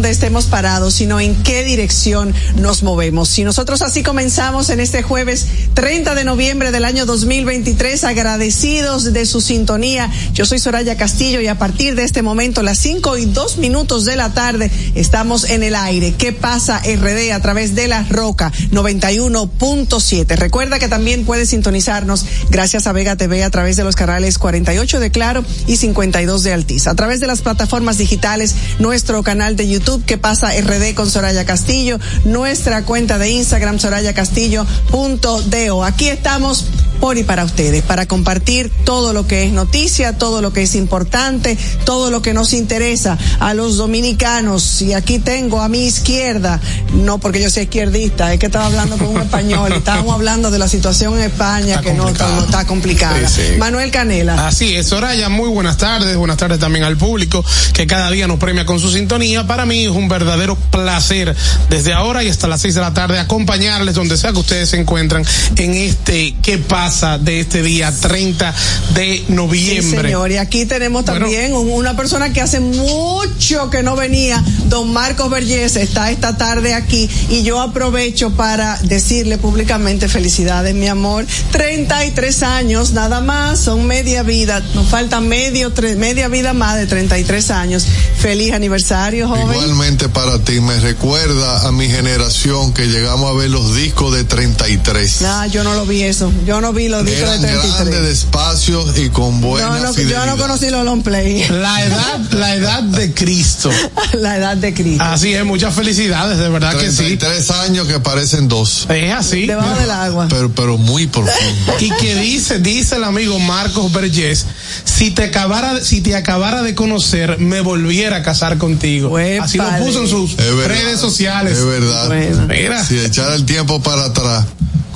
Donde estemos parados, sino en qué dirección nos movemos. Si nosotros así comenzamos en este jueves 30 de noviembre del año 2023, agradecidos de su sintonía. Yo soy Soraya Castillo y a partir de este momento, las 5 y 2 minutos de la tarde, estamos en el aire. ¿Qué pasa RD a través de la Roca 91.7? Recuerda que también puedes sintonizarnos gracias a Vega TV a través de los canales 48 de Claro y 52 de Altiz. A través de las plataformas digitales, nuestro canal de YouTube, que pasa RD con Soraya Castillo, nuestra cuenta de Instagram, Soraya Castillo.do. Aquí estamos por y para ustedes, para compartir todo lo que es noticia, todo lo que es importante, todo lo que nos interesa a los dominicanos. Y aquí tengo a mi izquierda, no porque yo sea izquierdista, es que estaba hablando con un español, estábamos hablando de la situación en España que no está, no está complicada. Sí, sí. Manuel Canela. Así es, Soraya, muy buenas tardes, buenas tardes también al público que cada día nos premia con su sintonía. Para mí es un verdadero placer desde ahora y hasta las seis de la tarde acompañarles donde sea que ustedes se encuentran en este ¿Qué pasa? De este día 30 de Sí, noviembre. señor, y aquí tenemos también un- una persona que hace mucho que no venía, don Marcos Vergés, está esta tarde aquí y yo aprovecho para decirle públicamente felicidades, mi amor. 33 años, nada más, son media vida, nos falta medio, tre- media vida más de 33 años. Feliz aniversario, joven. Igualmente para ti, me recuerda a mi generación que llegamos a ver los discos de 33. Nah, yo no lo vi eso, yo no vi vi los discos Eran de 33. grandes, despacios y con buena No, no, yo no conocí los long play. La edad, la edad de Cristo. La edad de Cristo. Así es, muchas felicidades, de verdad que sí. 33 años que parecen dos, Es así. Debajo del agua. pero, pero muy profundo. Y que dice, dice el amigo Marcos Vergés, si te acabara, si te acabara de conocer, me volviera a casar contigo. Así lo puso en sus verdad. redes sociales. Es verdad. Bueno. Mira. Si echara el tiempo para atrás,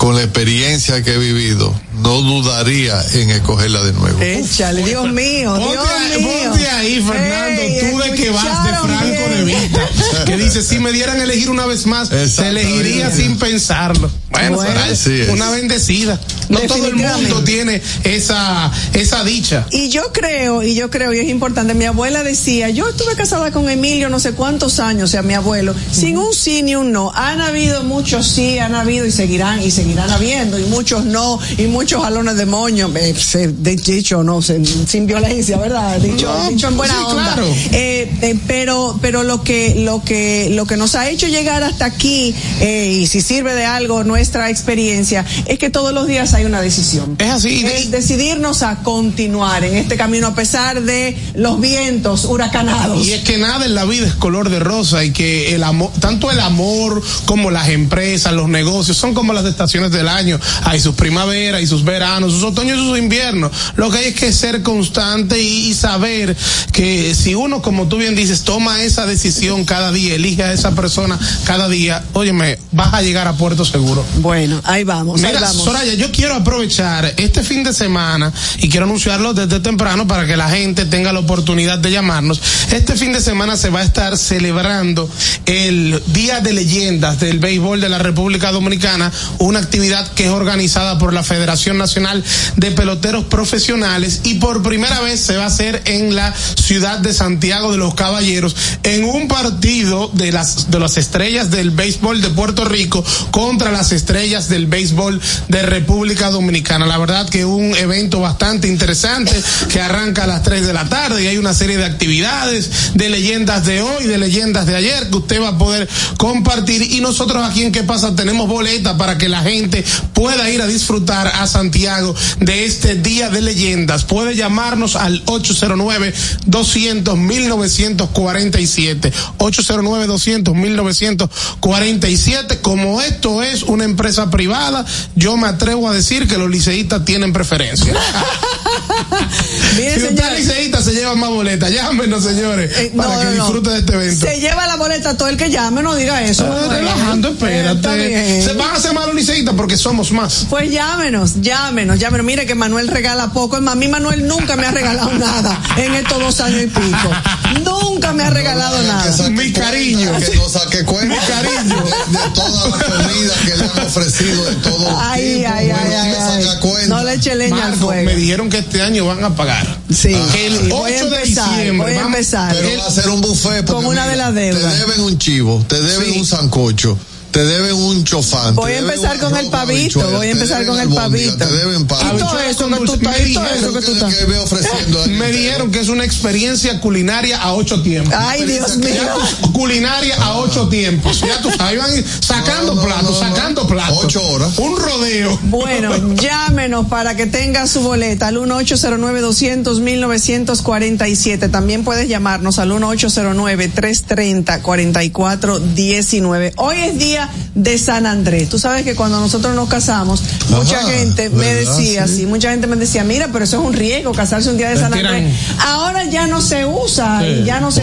con la experiencia que he vivido, no dudaría en escogerla de nuevo. Échale, Dios mío, Ponte, Dios ahí- mío. ponte ahí, Fernando, Ey, tú de que vas de Franco de. Vita, que dice, si me dieran a elegir una vez más, se elegiría sin pensarlo. Bueno, Bueno. Soraya, Así es. una bendecida. No todo el mundo tiene esa, esa dicha. Y yo creo, y yo creo, y es importante, mi abuela decía, yo estuve casada con Emilio no sé cuántos años, o sea, mi abuelo, sin un sí ni un no. Han habido muchos sí, han habido y seguirán, y seguirán habiendo, y muchos no, y muchos jalones de moño, eh, se- de- dicho, no, se- sin violencia, ¿verdad? Dicho, No, dicho en buena sí, onda. claro. Eh, eh, pero, pero lo que, lo que, lo que nos ha hecho llegar hasta aquí, eh, y si sirve de algo nuestra experiencia, es que todos los días hay una decisión Es así. es decidirnos a continuar en este camino a pesar de los vientos huracanados. Y es que nada en la vida es color de rosa y que el amor, tanto el amor como las empresas, los negocios, son como las estaciones del año. Hay sus primaveras y sus veranos, sus otoños y sus inviernos. Lo que hay es que ser constante y, y saber que si uno, como tú bien dices, toma esa decisión cada día, elige a esa persona cada día, óyeme, vas a llegar a puerto seguro. Bueno, ahí vamos, ahí Mira, vamos. Soraya, yo quiero aprovechar este fin de semana y quiero anunciarlo desde temprano para que la gente tenga la oportunidad de llamarnos. Este fin de semana se va a estar celebrando el Día de Leyendas del Béisbol de la República Dominicana, una actividad que es organizada por la Federación Nacional de Peloteros Profesionales y por primera vez se va a hacer en la ciudad de Santiago de los Caballeros en un partido de las de las estrellas del béisbol de Puerto Rico contra las estrellas del béisbol de República Dominicana. La verdad que un evento bastante interesante que arranca a las 3 de la tarde y hay una serie de actividades de leyendas de hoy, de leyendas de ayer que usted va a poder compartir y nosotros aquí en qué pasa tenemos boleta para que la gente pueda ir a disfrutar a Santiago de este día de leyendas. Puede llamarnos al 809 200 1947 809 200 1947 como esto es una empresa privada yo me atrevo a decir que los liceístas tienen preferencia Miren, si usted señores, es liceísta se lleva más boleta llámenos señores eh, para que disfrute de este evento Se lleva la boleta todo el que llame, no diga eso. Ah, relajando, Eh, espérate. Se van a hacer más los porque somos más. Pues llámenos, llámenos, llámenos. Mire que Manuel regala poco. Es más, a mí Manuel nunca me ha regalado nada en estos dos años y pico. Nunca me ha regalado Que nada. Mi cuenta, cariño. Que no saque cuenta. Mi cariño. De, de toda la comida que le han ofrecido de todos los Ay, ay, ay, no ay. No le eche leña al fuego. me dijeron que este año van a pagar. Sí, El sí, voy a 8 de empezar, diciembre, voy a vamos- empezar. Pero va a ser un buffet. porque Con una mira, de las deudas. Te deben un chivo, te deben Sí. un sancocho, te deben un chofán. Voy a empezar con el pavito, voy a empezar con el pavito. Te deben Y pan. todo eso con que tú estás, Me y todo dijeron eso que tú ¿Qué- estás. qué ve ofreciendo ahí? Me dijeron que es una experiencia culinaria a ocho tiempos. Ay, Dios mío. Culinaria a ocho tiempos. Ya tú sabes, van sacando platos, sacando platos. Ocho horas. Un rodeo. Bueno, llámenos para que tenga su boleta al 1-809-200-1947. También puedes llamarnos al 1-809-330-4419. Hoy es día de San Andrés. Tú sabes que cuando nosotros nos casamos, mucha gente me decía, Sí. sí, mucha gente me decía, mira, pero eso es un riesgo, casarse un día de San Andrés. Ahora ya no se usa y ya no se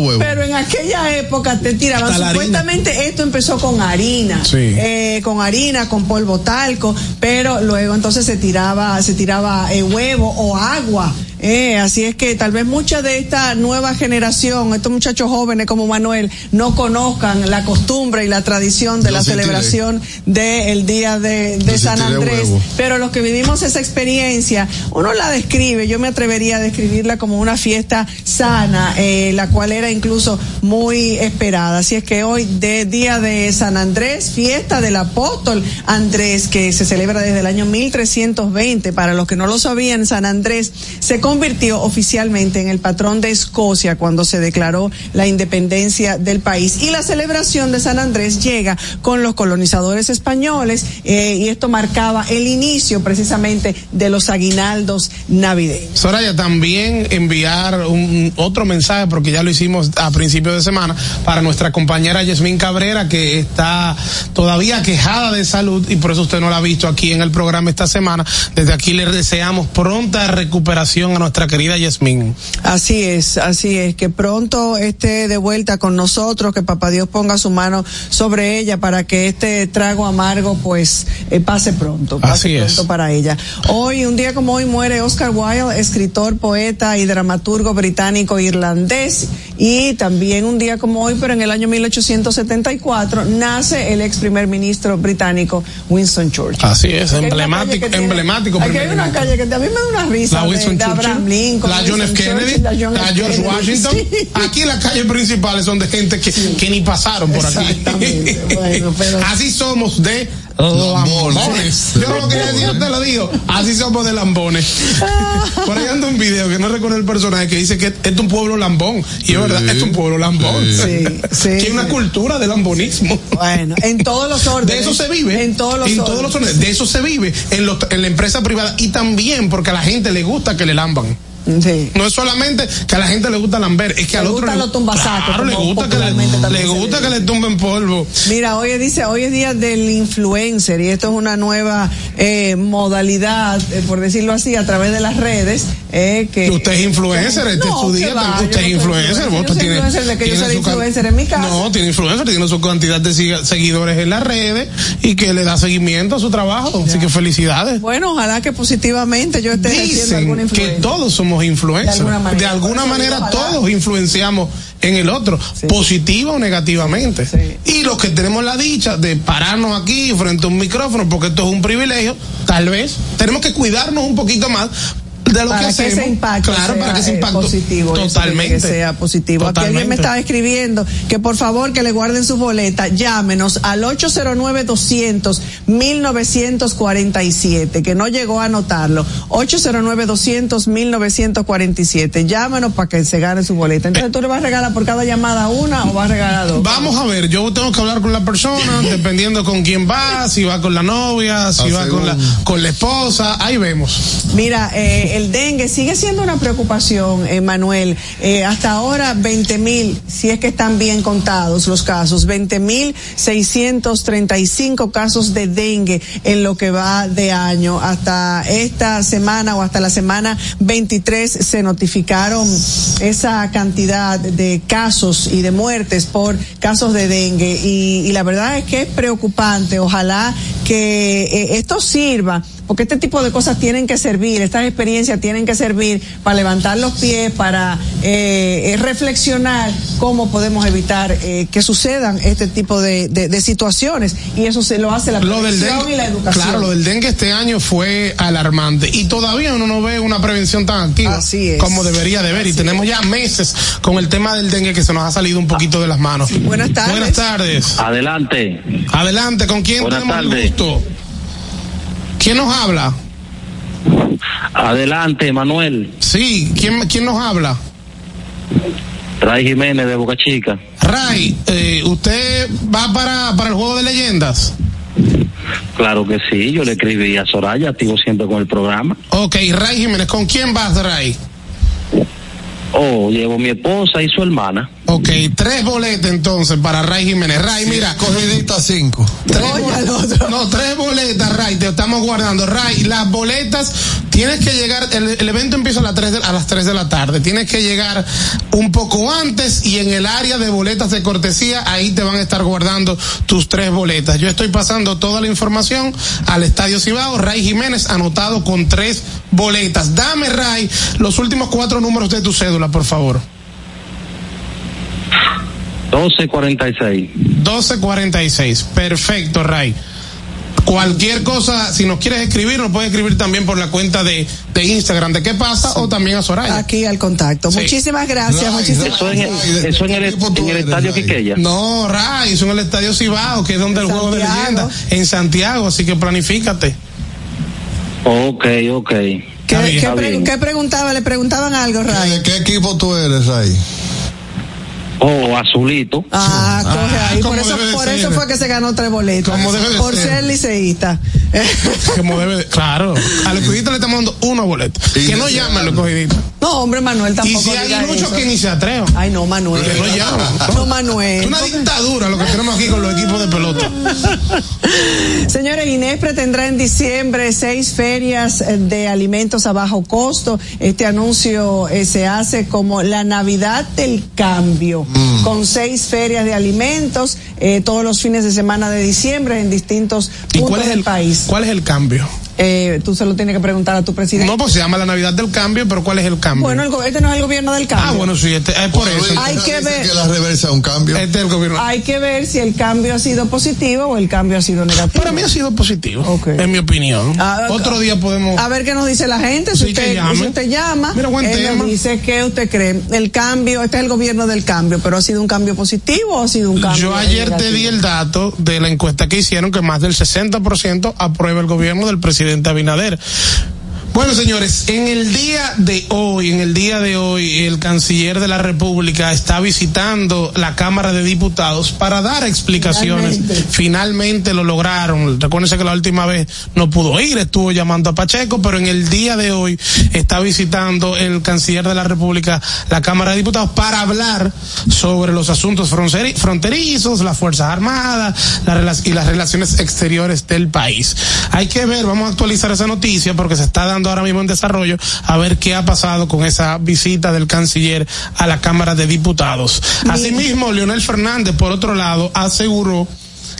huevos. Pero en aquella época te tiraban. Harina. Supuestamente esto empezó con harina, Sí. eh, con harina, con polvo talco, pero luego entonces se tiraba, se tiraba eh, huevo o agua. Eh, así es que tal vez mucha de esta nueva generación, estos muchachos jóvenes como Manuel, no conozcan la costumbre y la tradición de Yo la sí celebración del día de, de Yo sí San Andrés. huevo. Pero los que vivimos esa experiencia, uno la describe, yo me atrevería a describirla como una fiesta sana, eh, la cual era incluso muy esperada. Así es que hoy, de día de San Andrés, fiesta del apóstol Andrés, que se celebra desde el año 1320. Para los que no lo sabían, San Andrés se convirtió oficialmente en el patrón de Escocia cuando se declaró la independencia del país. Y la celebración de San Andrés llega con los colonizadores españoles eh, y esto marcaba el inicio precisamente de los aguinaldos navideños. Soraya, también enviar un, otro mensaje, porque ya lo hicimos a principios de semana, para nuestra compañera Yasmín Cabrera, que está todavía quejada de salud y por eso usted no la ha visto aquí en el programa esta semana. Desde aquí le deseamos pronta recuperación nuestra querida Yasmín. Así es, así es, que pronto esté de vuelta con nosotros, que papá Dios ponga su mano sobre ella para que este trago amargo pues eh, pase pronto, pase Así pronto es. para ella. Hoy, un día como hoy, muere Oscar Wilde, escritor, poeta y dramaturgo británico-irlandés. Y también un día como hoy, pero en el año 1874, nace el ex primer ministro británico Winston Churchill. Así es, emblemático, tiene- emblemático. Aquí hay una calle que a mí me da una risa. La Winston de Abraham Churchill, Lincoln, la John F. Kennedy, Churchill, la John la F. George Kennedy. Washington. Sí. Aquí las calles principales son de gente que, que ni pasaron por aquí. Exactamente, bueno, pero- Así somos de lambones. Yo no lo quería decir, te lo digo. Así somos de lambones. Por ahí anda un video que no recuerdo el personaje que dice que este es un pueblo lambón. Y es verdad, Sí. es un pueblo lambón. Sí, sí, que hay una cultura de lambonismo. Bueno, en todos los órdenes. De eso se vive. En todos los en órdenes. todos los órdenes. De eso se vive en, los- en la empresa privada y también porque a la gente le gusta que le lamban. Sí. No es solamente que a la gente le gusta lamber, es que Le al otro gustan los tumbasacos, Claro, le gusta que le, le gusta le que le tumben polvo. Mira, hoy dice, hoy es día del influencer y esto es una nueva eh, modalidad, eh, por decirlo así, a través de las redes. Eh, que Usted es influencer, este es No, su que día, va, usted no es influencer, vos Yo soy tiene- influencer de que yo tiene soy su can- influencer en mi casa. No, tiene influencer, tiene su cantidad de seguidores en las redes y que le da seguimiento a su trabajo, así que felicidades. Bueno, ojalá que positivamente yo esté ejerciendo alguna Dicen que influencia. todos somos influencers. De alguna manera. De alguna todos influenciamos en el otro, Sí. positiva o negativamente. Sí. Y los que tenemos la dicha de pararnos aquí frente a un micrófono, porque esto es un privilegio, tal vez tenemos que cuidarnos un poquito más de lo para que que hacemos. ese impacto claro, sea, para que ese eh, impacto positivo eso, totalmente que sea positivo. Aquí alguien me estaba escribiendo que por favor que le guarden sus boletas llámenos al 809 200 1947 que no llegó a anotarlo. 809 200 1947 llámenos para que se gane su boleta. Entonces tú le vas a regalar por cada llamada una o vas a regalar dos Vamos a ver, yo tengo que hablar con la persona, dependiendo con quién va, si va con la novia, si va con la, con la esposa, ahí vemos. Mira, eh, el dengue sigue siendo una preocupación, eh, Manuel. Eh, hasta ahora 20 mil, si es que están bien contados los casos, 20 mil 635 casos de dengue en lo que va de año. Hasta esta semana o hasta la semana 23 se notificaron esa cantidad de casos y de muertes por casos de dengue y, y la verdad es que es preocupante. Ojalá que eh, esto sirva porque este tipo de cosas tienen que servir, estas experiencias tienen que servir para levantar los pies, para eh, eh, reflexionar cómo podemos evitar eh, que sucedan este tipo de, de- de situaciones y eso se lo hace la Lo del prevención dengue, y la educación. claro, lo del dengue este año fue alarmante y todavía uno no ve una prevención tan activa Así es. como debería de ver y tenemos ya meses con el tema del dengue que se nos ha salido un poquito de las manos. Buenas tardes. Buenas tardes. Adelante. Adelante, ¿con quién Buenas tenemos el tardes. gusto? ¿Quién nos habla? Adelante, Manuel. Sí, ¿quién, quién nos habla? Ray Jiménez de Boca Chica. Ray, eh, ¿usted va para, para el juego de leyendas? Claro que sí, yo le escribí a Soraya, activo siempre con el programa. Ok, Ray Jiménez, ¿con quién vas, Ray? Oh, llevo mi esposa y su hermana. Ok, tres boletas entonces para Ray Jiménez. Ray, mira, Cogidita cinco. tres Oye, bol- al otro. No, tres boletas, Ray, te estamos guardando. Ray, las boletas, tienes que llegar, el, el evento empieza a las, 3 de, a las 3 de la tarde. Tienes que llegar un poco antes y en el área de boletas de cortesía, ahí te van a estar guardando tus tres boletas. Yo estoy pasando toda la información al Estadio Cibao. Ray Jiménez anotado con tres boletas. Dame, Ray, los últimos cuatro números de tu cédula, por favor. 1246. 1246. Perfecto, Ray. Cualquier cosa, si nos quieres escribir, nos puedes escribir también por la cuenta de, de Instagram de qué pasa o también a Soraya. Aquí al contacto. Sí. Muchísimas gracias. Ray, muchísimas Eso en el, Ray, ¿de eso en en estadio? Quiqueya. No, Ray, son el Estadio Cibao, que es donde el juego de leyenda, en Santiago, así que planifícate. Ok, ok. ¿Qué, bien. bien. qué preguntaba? ¿Le preguntaban algo, Ray? ¿De qué equipo tú eres, Ray? Oh, azulito. Ah, coge Ah, ahí. Por, como eso, por ser. eso fue que se ganó tres boletos. Como debe de por ser. ser liceísta. Como debe de- claro. A los cogiditos le estamos dando unos boletos. Y Que no llamen los cogiditos. no, hombre, Manuel Y tampoco. si hay muchos eso. que ni se atrevan. Ay, no, Manuel. Que no llaman. No, Manuel. Es una dictadura lo que tenemos aquí con los equipos de pelota. Señores, Inespre tendrá en diciembre seis ferias eh, de alimentos a bajo costo. Este anuncio eh, se hace como la Navidad del Cambio, Mm. con seis ferias de alimentos eh, todos los fines de semana de diciembre en distintos ¿Y puntos del el país. ¿Cuál es el cambio? Eh, tú se lo tienes que preguntar a tu presidente. No, pues se llama la Navidad del cambio, pero ¿cuál es el cambio? bueno, el este no es el gobierno del cambio. ah, bueno, sí, este, es por Bueno, eso. Hay que ver- que la reversa es un cambio. Este es el gobierno. Hay que ver si el cambio ha sido positivo o el cambio ha sido negativo. Para mí ha sido positivo, en mi opinión. Ah, Otro día podemos. A ver qué nos dice la gente. Si, Sí, usted, si usted llama, Mira, buen él tema. nos dice qué usted cree. El cambio, este es el gobierno del cambio, pero ¿ha sido un cambio positivo o ha sido un cambio Yo ayer te di el dato de la encuesta que hicieron que más del 60% aprueba el gobierno del presidente Abinader. Bueno, señores, en el día de hoy, en el día de hoy, el canciller de la República está visitando la Cámara de Diputados para dar explicaciones. Finalmente. Finalmente lo lograron. Recuérdense que la última vez no pudo ir, estuvo llamando a Pacheco, pero en el día de hoy está visitando el canciller de la República la Cámara de Diputados para hablar sobre los asuntos fronteri- fronterizos, las Fuerzas Armadas la rela- y las relaciones exteriores del país. Hay que ver, vamos a actualizar esa noticia porque se está dando ahora mismo en desarrollo a ver qué ha pasado con esa visita del canciller a la Cámara de Diputados. Asimismo, Leonel Fernández, por otro lado, aseguró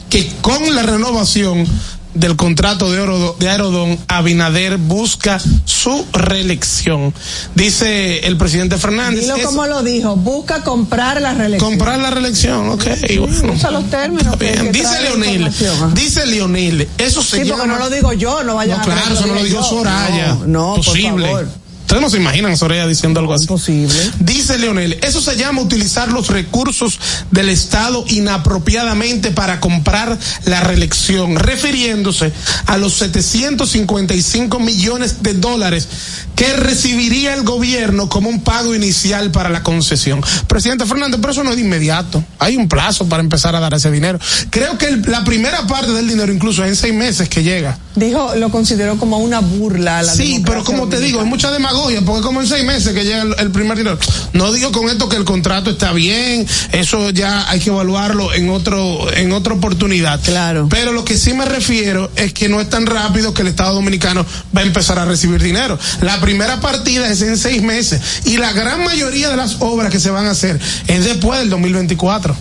que con la renovación del contrato de, Aerodón, Abinader busca su reelección. Dice el presidente Fernández. Dilo como lo dijo, busca comprar la reelección. comprar la reelección, ok, bueno. Usa los términos. Que- que Dice Leonel, dice Leonel, eso se Sí, llama... porque no lo digo yo, no vaya No, a claro, eso no lo yo. Soraya. No, no por Posible. favor. Ustedes no se imaginan Soraya diciendo algo así. Imposible. Dice Leonel, eso se llama utilizar los recursos del Estado inapropiadamente para comprar la reelección, refiriéndose a los 755 millones de dólares que recibiría el gobierno como un pago inicial para la concesión. Presidente Fernández, pero eso no es de inmediato. Hay un plazo para empezar a dar ese dinero. Creo que el- la primera parte del dinero incluso es en seis meses que llega. Dijo, lo consideró como una burla a la Sí, pero como te digo, hay mucha demagogia, porque como en seis meses que llega el, el primer dinero. No digo con esto que el contrato está bien, eso ya hay que evaluarlo en otro, en otra oportunidad. Claro. Pero lo que sí me refiero es que no es tan rápido que el Estado Dominicano va a empezar a recibir dinero. La primera partida es en seis meses y la gran mayoría de las obras que se van a hacer es después del 2024.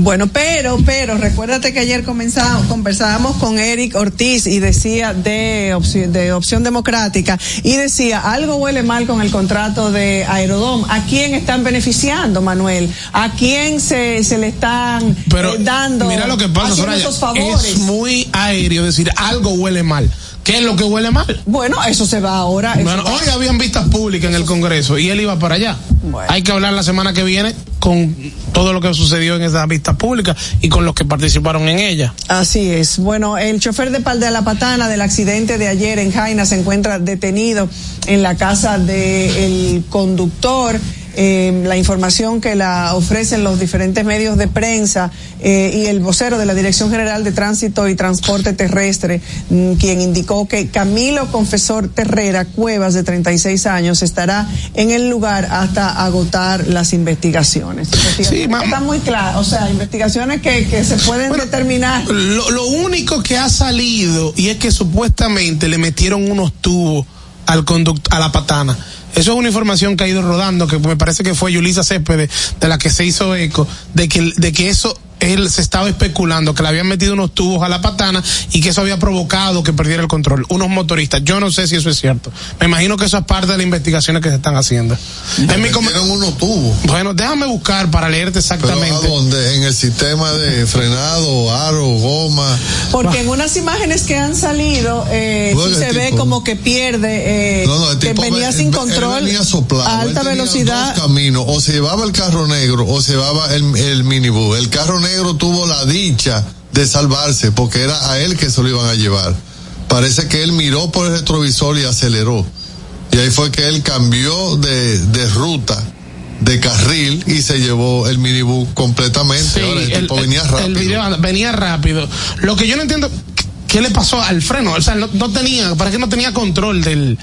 Bueno, pero, pero, recuérdate que ayer comenzamos, conversábamos con Eric Ortiz y decía de opción, de opción democrática y decía, algo huele mal con el contrato de Aerodom. ¿A quién están beneficiando, Manuel? ¿A quién se, se le están Pero eh, dando? mira lo que pasa, Soraya. esos favores? Es muy aéreo decir algo huele mal. ¿Qué es lo que huele mal? Bueno, eso se va ahora. Bueno, hoy habían vistas públicas en el Congreso y él iba para allá. Bueno. Hay que hablar la semana que viene con todo lo que sucedió en esas vistas públicas y con los que participaron en ella. Así es. Bueno, el chofer de Pal de la Patana del accidente de ayer en Jaina se encuentra detenido en la casa del conductor. Eh, la información que la ofrecen los diferentes medios de prensa eh, y el vocero de la Dirección General de Tránsito y Transporte Terrestre, mm, quien indicó que Camilo Confesor Terrera Cuevas, de 36 años, estará en el lugar hasta agotar las investigaciones. Sí, Está muy claro, o sea, investigaciones que, que se pueden Bueno, determinar. Lo, lo único que ha salido y es que supuestamente le metieron unos tubos al conduct a la patana. Eso es una información que ha ido rodando, que me parece que fue Yulisa Céspedes de la que se hizo eco, de que, de que eso él se estaba especulando que le habían metido unos tubos a la patana y que eso había provocado que perdiera el control. Unos motoristas. Yo no sé si eso es cierto. Me imagino que eso es parte de las investigaciones que se están haciendo. En mi unos tubos. bueno, déjame buscar para leerte Pero ¿a exactamente. dónde? En el sistema de frenado, aro, goma. Porque en unas imágenes que han salido, eh, sí se ve como que pierde, eh, No, no, el que venía ve- sin control venía soplado. a alta velocidad. Dos caminos. O se llevaba el carro negro o se llevaba el, el minibús. El carro negro tuvo la dicha de salvarse porque era a él que se lo iban a llevar. Parece que él miró por el retrovisor y aceleró. Y ahí fue que él cambió de, de ruta de carril y se llevó el minibús completamente. Sí, Ahora el, el- tipo venía el rápido. video venía rápido. Lo que yo no entiendo, ¿qué le pasó al freno? O sea, no, no tenía, ¿para qué no tenía control del...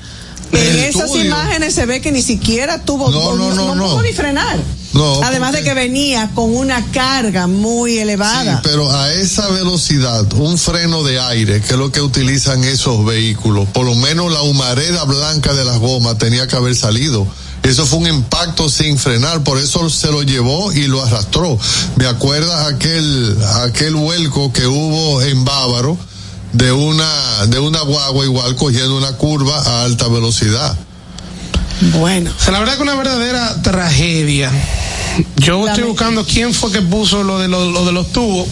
En esas estudio? imágenes se ve que ni siquiera tuvo, No, no, no, no. pudo ni frenar. No, Además de que venía con una carga muy Sí, elevada. pero a esa velocidad, un freno de aire, que es lo que utilizan esos vehículos, por lo menos la humareda blanca de las gomas tenía que haber salido. Eso fue un impacto sin frenar, por eso se lo llevó y lo arrastró. Me acuerdas aquel, aquel vuelco que hubo en Bávaro de una, de una guagua igual cogiendo una curva a alta velocidad. Bueno. O sea, la verdad que una verdadera tragedia. Yo estoy buscando quién fue que puso lo de, lo, lo de los tubos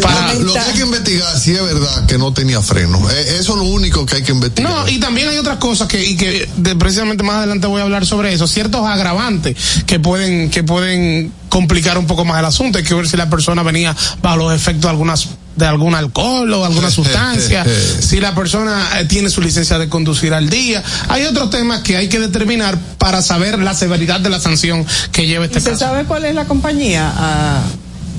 para... Lo que hay que investigar si es verdad que no tenía freno. Eh, Eso es lo único que hay que investigar. No, y también hay otras cosas que, y que de- precisamente más adelante voy a hablar sobre eso, ciertos agravantes que pueden, que pueden complicar un poco más el asunto. Hay que ver si la persona venía bajo los efectos de algunas de algún alcohol o alguna sustancia, si la persona eh, tiene su licencia de conducir al día. Hay otros temas que hay que determinar para saber la severidad de la sanción que lleva este ¿Y se caso. sabe cuál es la compañía? Ah,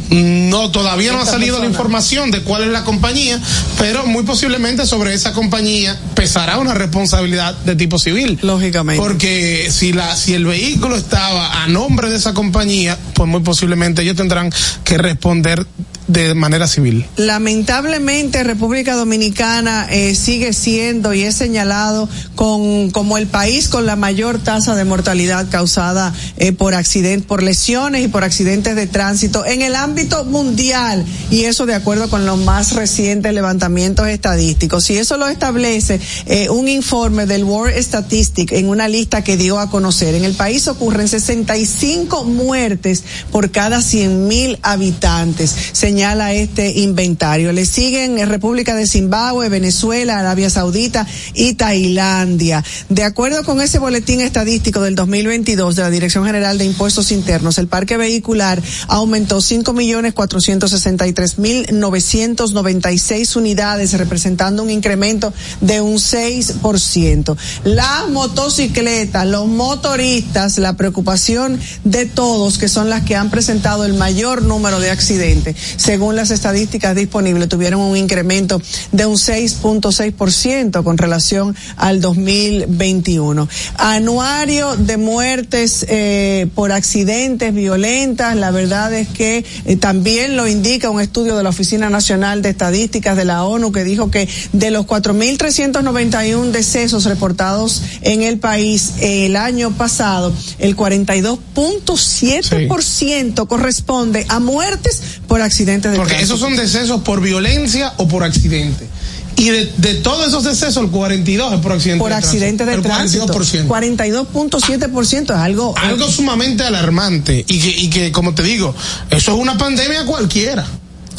No, todavía no ha salido la información de cuál es la compañía, pero muy posiblemente sobre esa compañía pesará una responsabilidad de tipo civil. Lógicamente. Porque si la si el vehículo estaba a nombre de esa compañía, pues muy posiblemente ellos tendrán que responder de manera civil. Lamentablemente República Dominicana eh, sigue siendo y es señalado con como el país con la mayor tasa de mortalidad causada eh, por accidentes, por lesiones y por accidentes de tránsito en el ámbito mundial y eso de acuerdo con los más recientes levantamientos estadísticos y eso lo establece eh, un informe del World Statistic en una lista que dio a conocer. En el país ocurren 65 muertes por cada 100 mil habitantes, señala este inventario. Le siguen República de Zimbabue, Venezuela, Arabia Saudita y Tailandia. De acuerdo con ese boletín estadístico del 2022 de la Dirección General de Impuestos Internos, el parque vehicular aumentó 5.463.996 unidades, representando un incremento de un 6%. Las motocicletas, los motoristas, la preocupación de todos, que son las que han presentado el mayor número de accidentes, según las estadísticas disponibles, tuvieron un incremento de un 6.6% con relación al 2021. Anuario de muertes eh, por accidentes violentas, la verdad es que eh, también lo indica un estudio de la Oficina Nacional de Estadísticas de la ONU que dijo que de los 4.391 decesos reportados en el país eh, el año pasado, el 42.7% corresponde a muertes por accidentes de Porque tránsito. esos son decesos por violencia o por accidente. Y de, de todos esos decesos, el 42 es por accidente por de accidentes de tránsito. tránsito. El 42%. 42.7% es algo Algo sumamente alarmante. Y que, y que, como te digo, eso es una pandemia cualquiera.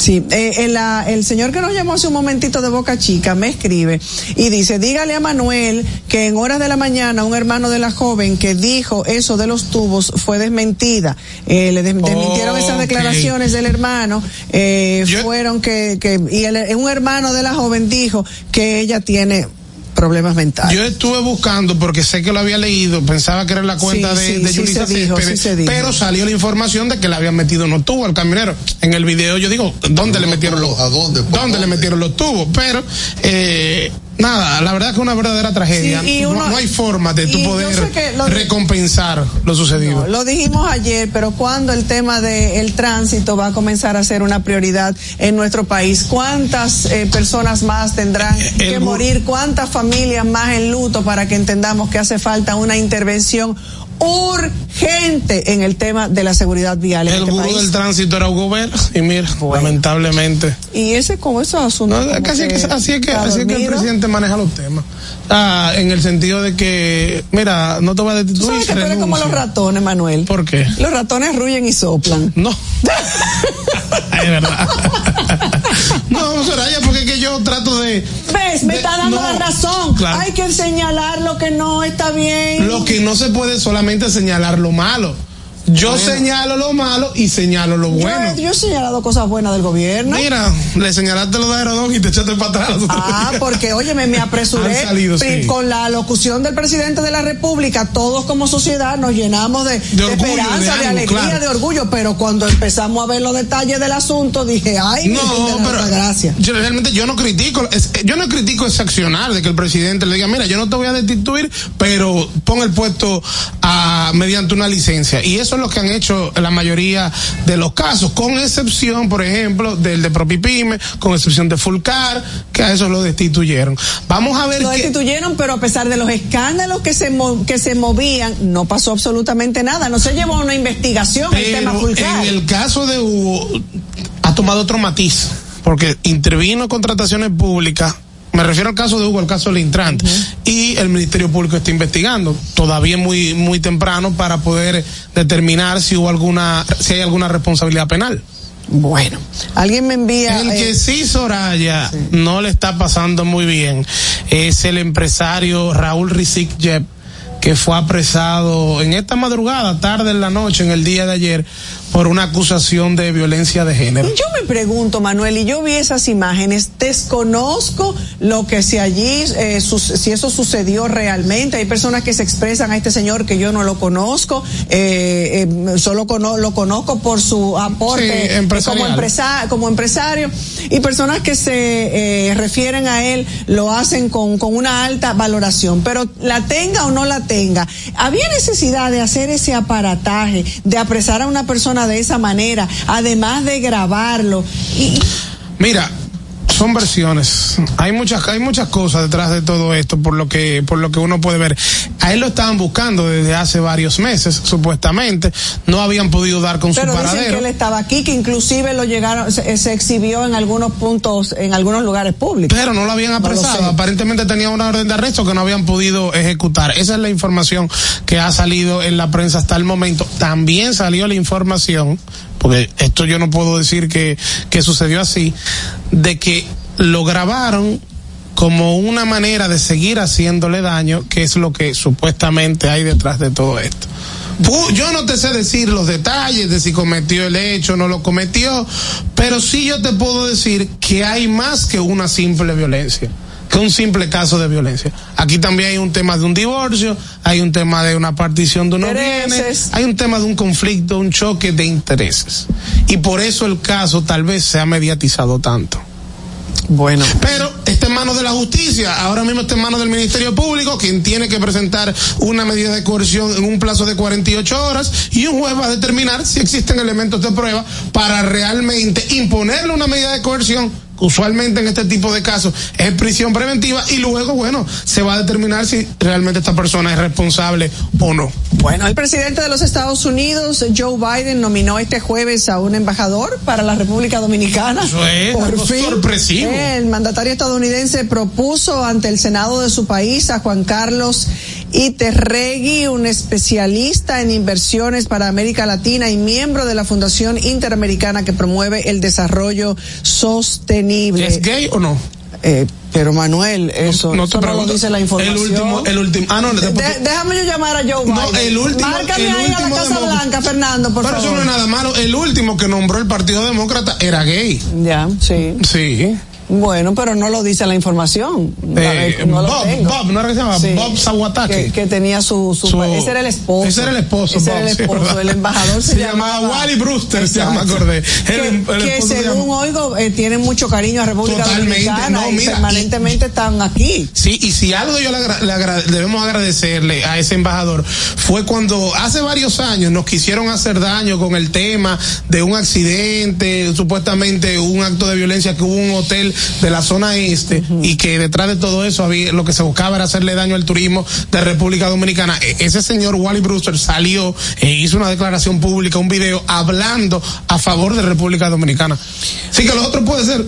Sí, eh, el, la- el señor que nos llamó hace un momentito de Boca Chica me escribe y dice, dígale a Manuel que en horas de la mañana un hermano de la joven que dijo eso de los tubos fue desmentida. Eh, le des- desmintieron esas declaraciones del hermano, eh, fueron que, que y el- un hermano de la joven dijo que ella tiene problemas mentales. Yo estuve buscando porque sé que lo había leído, pensaba que era la cuenta Sí, de, sí, de sí Yulisa dijo, Céspedes, pero salió la información de que le habían metido unos tubos al camionero. En el video yo digo, ¿dónde le metieron los tubos, ¿a dónde? ¿Por ¿Dónde le dónde? metieron los tubos? Pero, eh, nada, la verdad que es una verdadera tragedia. Sí, y no, uno- no hay forma de tú poder que lo- recompensar lo sucedido. No, lo dijimos ayer, pero cuando el tema del tránsito va a comenzar a ser una prioridad en nuestro país, ¿cuántas eh, personas más tendrán que gu- morir? ¿Cuántas familias más en luto para que entendamos que hace falta una intervención urgente en el tema de la seguridad vial en el este gurú país? del tránsito era Hugo Ver, y mira, lamentablemente. Y ese con esos asuntos. No, casi que es que, así es que, así es que el dormido. presidente maneja los temas. Ah, en el sentido de que, mira, no te voy a destituir. sabes que tú eres como los ratones, Manuel. ¿Por qué? Los ratones ruyen y soplan. No. es verdad. no, Soraya, porque es que yo trato de. ¿Ves? Me de- está dando no, la razón. claro. Hay que señalar lo que no está bien. Lo que no se puede solamente señalar lo malo. Yo señalo lo malo y señalo lo bueno. Yo, yo, he señalado cosas buenas del gobierno. Mira, le señalaste lo de Aerodón y te echaste para atrás. Ah, porque oye, me, me apresuré salido, sí. con la locución del presidente de la República. Todos como sociedad nos llenamos de, De orgullo, esperanza, de alegría, claro. de orgullo. Pero cuando empezamos a ver los detalles del asunto, dije, ay, No, pero Altagracia. yo realmente yo no critico, es- yo no critico ese accionar de que el presidente le diga, mira, yo no te voy a destituir, pero pon el puesto a, mediante una licencia. Y eso es lo que han hecho la mayoría de los casos, con excepción, por ejemplo, del de Propipime, con excepción de Fulcar, que a eso lo destituyeron. Vamos a ver Lo destituyeron, pero a pesar de los escándalos que se que se movían, no pasó absolutamente nada. No se llevó a una investigación el tema Fulcar. en el caso de Hugo, ha tomado otro matiz, porque intervino en contrataciones públicas. Me refiero al caso de Hugo, al caso del Intran. Y el Ministerio Público está investigando. Todavía muy, muy temprano para poder determinar si hubo alguna, si hay alguna responsabilidad penal. Bueno, alguien me envía. El que eh, sí, Soraya, no le está pasando muy bien es el empresario Raúl Rizik Jeb, que fue apresado en esta madrugada, tarde en la noche, en el día de ayer, por una acusación de violencia de género. Yo me pregunto, Manuel, y yo vi esas imágenes, desconozco lo que si allí, eh, si eso sucedió realmente. Hay personas que se expresan a este señor que yo no lo conozco, eh, eh, solo cono- lo conozco por su aporte Sí, como, empresa- como empresario, y personas que se eh, refieren a él lo hacen con, con una alta valoración, pero la tenga o no la tenga, había necesidad de hacer ese aparataje, de apresar a una persona de esa manera, además de grabarlo. Mira, son versiones. Hay muchas, hay muchas cosas detrás de todo esto, por lo que, por lo que uno puede ver. A él lo estaban buscando desde hace varios meses, supuestamente. No habían podido dar con pero su dicen paradero. que él estaba aquí, que inclusive lo llegaron, se, se exhibió en algunos puntos, en algunos lugares públicos. Pero no lo habían apresado. Aparentemente tenía una orden de arresto que no habían podido ejecutar. Esa es la información que ha salido en la prensa hasta el momento. También salió la información, porque esto yo no puedo decir que, que sucedió así, de que lo grabaron como una manera de seguir haciéndole daño, que es lo que supuestamente hay detrás de todo esto. Yo no te sé decir los detalles de si cometió el hecho o no lo cometió, pero sí yo te puedo decir que hay más que una simple violencia, que un simple caso de violencia. Aquí también hay un tema de un divorcio, hay un tema de una partición de unos bienes, hay un tema de un conflicto, un choque de intereses. Y por eso el caso tal vez se ha mediatizado tanto. Bueno. Pero está en manos de la justicia, ahora mismo está en manos del Ministerio Público, quien tiene que presentar una medida de coerción en un plazo de 48 horas y un juez va a determinar si existen elementos de prueba para realmente imponerle una medida de coerción. Usualmente en este tipo de casos es prisión preventiva y luego, bueno, se va a determinar si realmente esta persona es responsable o no. Bueno, el presidente de los Estados Unidos, Joe Biden, nominó este jueves a un embajador para la República Dominicana. Eso es algo sorpresivo. El mandatario estadounidense propuso ante el Senado de su país a Juan Carlos Iterregui, un especialista en inversiones para América Latina y miembro de la Fundación Interamericana que promueve el desarrollo sostenible. ¿Es gay o no? Eh, pero Manuel, eso no eso te no lo pregunto. dice la información. El último, el último. Ah, no, De- déjame yo llamar a Joe Biden. No, el último. Márcame el ahí a la último Casa. Blanca, Fernando, por Pero favor. eso no es nada malo. El último que nombró el Partido Demócrata era gay. Ya, sí. Sí. Bueno, pero no lo dice la información. Eh, no Bob, tengo. Bob, ¿no era que se llamaba? Sí. Bob Sawataki. Que, que tenía su, su, Su- Ese era el esposo. Ese era el esposo. Ese Bob, era el sí, esposo. ¿verdad? el embajador se, Se llamaba Wally Brewster, se llama, acordé. Que el que esposo se según llama- oigo, eh, tienen mucho cariño a República Totalmente, Dominicana no, y permanentemente están aquí. Sí, y si algo yo le, agra- le agra- debemos agradecerle a ese embajador fue cuando hace varios años nos quisieron hacer daño con el tema de un accidente, supuestamente un acto de violencia que hubo en un hotel de la zona este y que detrás de todo eso había lo que se buscaba era hacerle daño al turismo de República Dominicana. E- ese señor Wally Brewster salió e hizo una declaración pública, un video hablando a favor de República Dominicana. Así que lo otro puede ser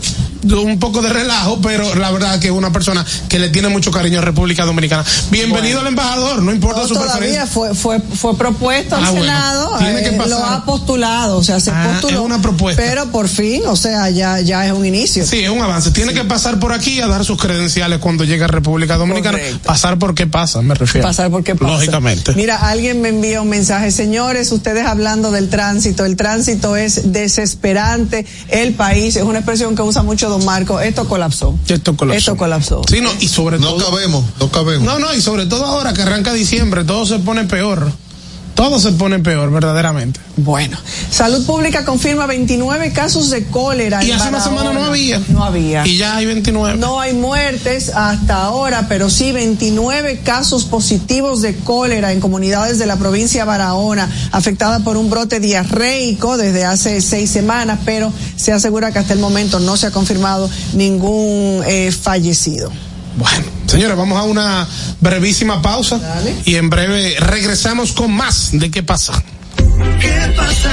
un poco de relajo, pero la verdad que es una persona que le tiene mucho cariño a República Dominicana. Bienvenido al embajador, no importa No, su todavía preferencia. fue, fue, fue propuesto al Ah, Senado, eh, lo ha postulado, o sea, se Ah, postuló. es una propuesta. Pero por fin, o sea, ya, ya es un inicio. Sí, es un avance. Tiene que pasar por aquí a dar sus credenciales cuando llegue a República Dominicana. Correcto. Pasar por qué pasa, me refiero. pasar porque pasa. Lógicamente. Mira, alguien me envía un mensaje, señores, ustedes hablando del tránsito, el tránsito es desesperante, el país, es una expresión que usa mucho don Marco, esto colapsó. Esto colapsó. Esto colapsó. Sí, no, y sobre No todo. cabemos, no cabemos. No, no, y sobre todo ahora que arranca diciembre, todo se pone peor. Todo se pone peor, verdaderamente. Bueno, Salud Pública confirma 29 casos de cólera. Y en hace una semana no había. No había. Y ya hay 29. No hay muertes hasta ahora, pero sí 29 casos positivos de cólera en comunidades de la provincia de Barahona, afectada por un brote diarreico desde hace seis semanas, pero se asegura que hasta el momento no se ha confirmado ningún eh, fallecido. Bueno, señores, vamos a una brevísima pausa. Dale. Y en breve regresamos con más de qué pasa. ¿Qué pasa?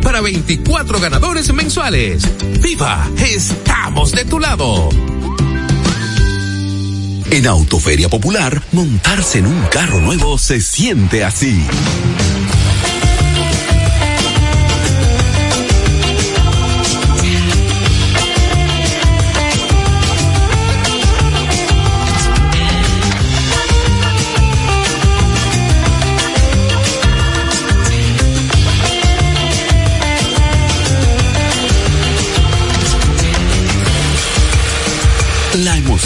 para 24 ganadores mensuales. ¡Viva! ¡Estamos de tu lado! En Autoferia Popular, montarse en un carro nuevo se siente así.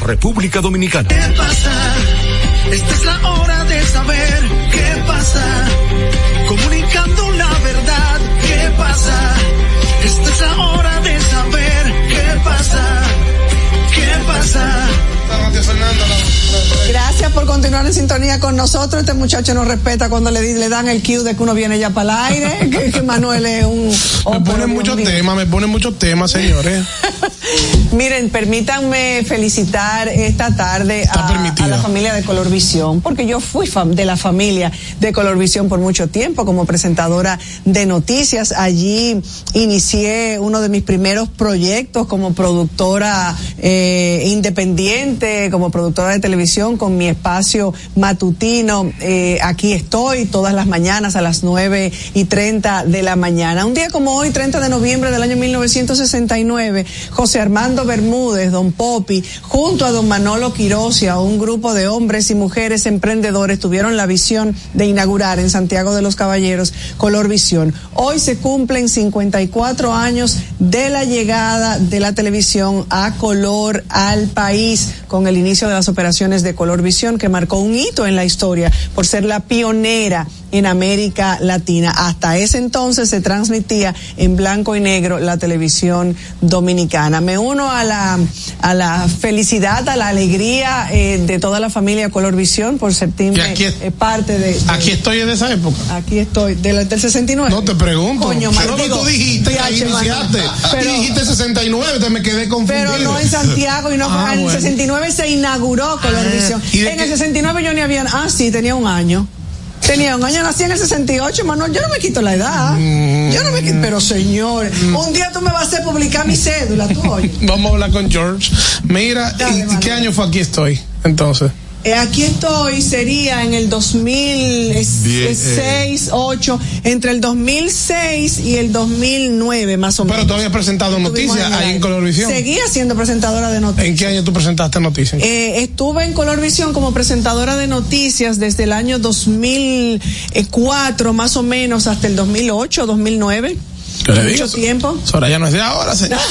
República Dominicana. ¿Qué pasa? Esta es la hora de saber qué pasa. Comunicando la verdad, ¿qué pasa? Esta es la hora de saber qué pasa. ¿Qué pasa? Gracias por continuar en sintonía con nosotros. Este muchacho nos respeta cuando le, dan el cue de que uno viene ya para el aire, que, que Manuel es un... oh, Me ponen muchos temas, me ponen muchos temas, señores. Miren, permítanme felicitar esta tarde a, la familia de Color Visión, porque yo fui fam- de la familia de Color Visión por mucho tiempo como presentadora de noticias. Allí inicié uno de mis primeros proyectos como productora eh, independiente, como productora de televisión, con mi espacio matutino. Eh, aquí estoy todas las mañanas a las 9 y 30 de la mañana. Un día como hoy, 30 de noviembre del año 1969, José Armando Bermúdez, don Popi, junto a don Manolo Quiroz y a un grupo de hombres y mujeres emprendedores tuvieron la visión de inaugurar en Santiago de los Caballeros Color Visión. Hoy se cumplen 54 años de la llegada de la televisión a color al país con el inicio de las operaciones de Color Visión que marcó un hito en la historia por ser la pionera en América Latina. Hasta ese entonces se transmitía en blanco y negro la televisión dominicana. Me uno a la, a la felicidad, a la alegría eh, de toda la familia Color Visión por aquí es- eh, parte de, de- Aquí estoy de esa época. Aquí estoy, del, del 69. No te pregunto. Coño, no, digo, tú dijiste que iniciaste. Pero- y dijiste 69, te me quedé confundido. pero no en Santiago y no Ah, en el bueno. 69 se inauguró Color Ah, Visión. ¿y de En el 69 yo ni había, ah sí, tenía un año. Tenía un año, nací en el 68, Manuel, yo no me quito la edad. Yo no me quito, pero señor, un día tú me vas a hacer publicar mi cédula, tú oye. Vamos a hablar con George. Mira, Dale, ¿y qué año fue aquí estoy? Entonces. Eh, aquí estoy, sería en el 2006, 8, entre el 2006 y el 2009 más o menos. Pero tú habías presentado noticias en ahí en. Colorvisión. Seguía siendo presentadora de noticias. ¿En qué año tú presentaste noticias? Eh, estuve en Colorvisión como presentadora de noticias desde el año 2004 más o menos hasta el 2008, 2009. ¿Qué le Mucho digo? tiempo. Ahora ya no es de ahora, señor.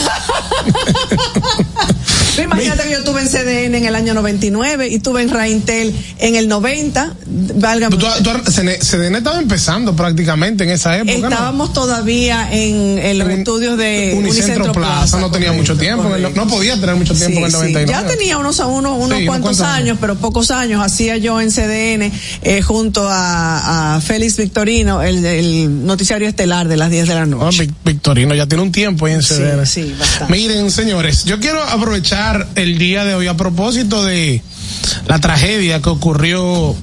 Imagínate que yo estuve en CDN en el año 99 y estuve en Raintel en el 90. Válgame. Tú- tú- CDN estaba empezando prácticamente en esa época. ¿no? Estábamos todavía en, en los estudios de Unicentro, Plaza, no tenía mucho tiempo, no podía tener mucho tiempo en el Sí, sí. 99. Ya tenía unos, unos, unos Sí, cuantos años, pero pocos años. Hacía yo en CDN eh, junto a, a Félix Victorino el, el noticiario estelar de las 10 de la Ah, noche. Vic- Victorino ya tiene un tiempo ahí en CDN. sí, bastante. Miren, señores, yo quiero aprovechar el día de hoy a propósito de la tragedia que ocurrió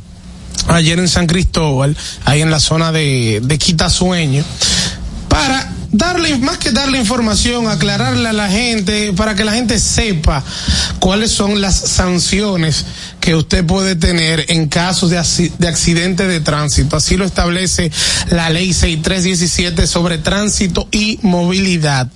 ayer en San Cristóbal, ahí en la zona de, de Quitasueño, para darle, más que darle información, aclararle a la gente, para que la gente sepa cuáles son las sanciones que usted puede tener en casos de, de accidente de tránsito. Así lo establece la ley 6317 sobre tránsito y movilidad.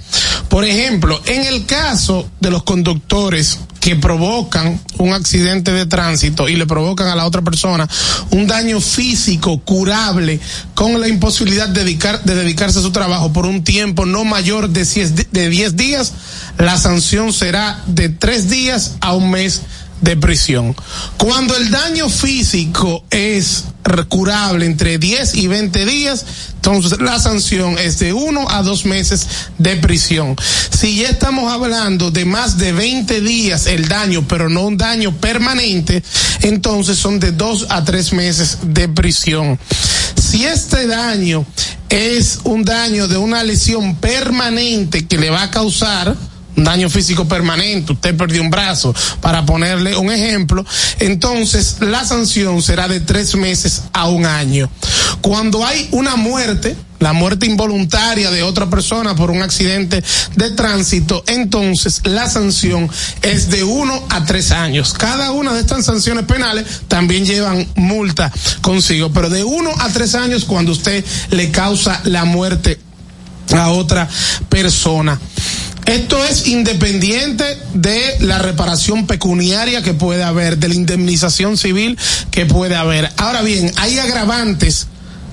Por ejemplo, en el caso de los conductores que provocan un accidente de tránsito y le provocan a la otra persona un daño físico curable con la imposibilidad de, dedicar, de dedicarse a su trabajo por un tiempo no mayor de 10 di- de 10 días, la sanción será de 3 días a un mes de prisión. Cuando el daño físico es curable entre 10 y 20 días, entonces la sanción es de 1 a 2 meses de prisión. Si ya estamos hablando de más de 20 días el daño, pero no un daño permanente, entonces son de 2 a 3 meses de prisión. Si este daño es un daño de una lesión permanente que le va a causar daño físico permanente, usted perdió un brazo, para ponerle un ejemplo, entonces la sanción será de tres meses a un año. Cuando hay una muerte, la muerte involuntaria de otra persona por un accidente de tránsito, entonces la sanción es de uno a tres años. Cada una de estas sanciones penales también llevan multa consigo, pero de uno a tres años cuando usted le causa la muerte a otra persona. Esto es independiente de la reparación pecuniaria que puede haber, de la indemnización civil que puede haber. Ahora bien, hay agravantes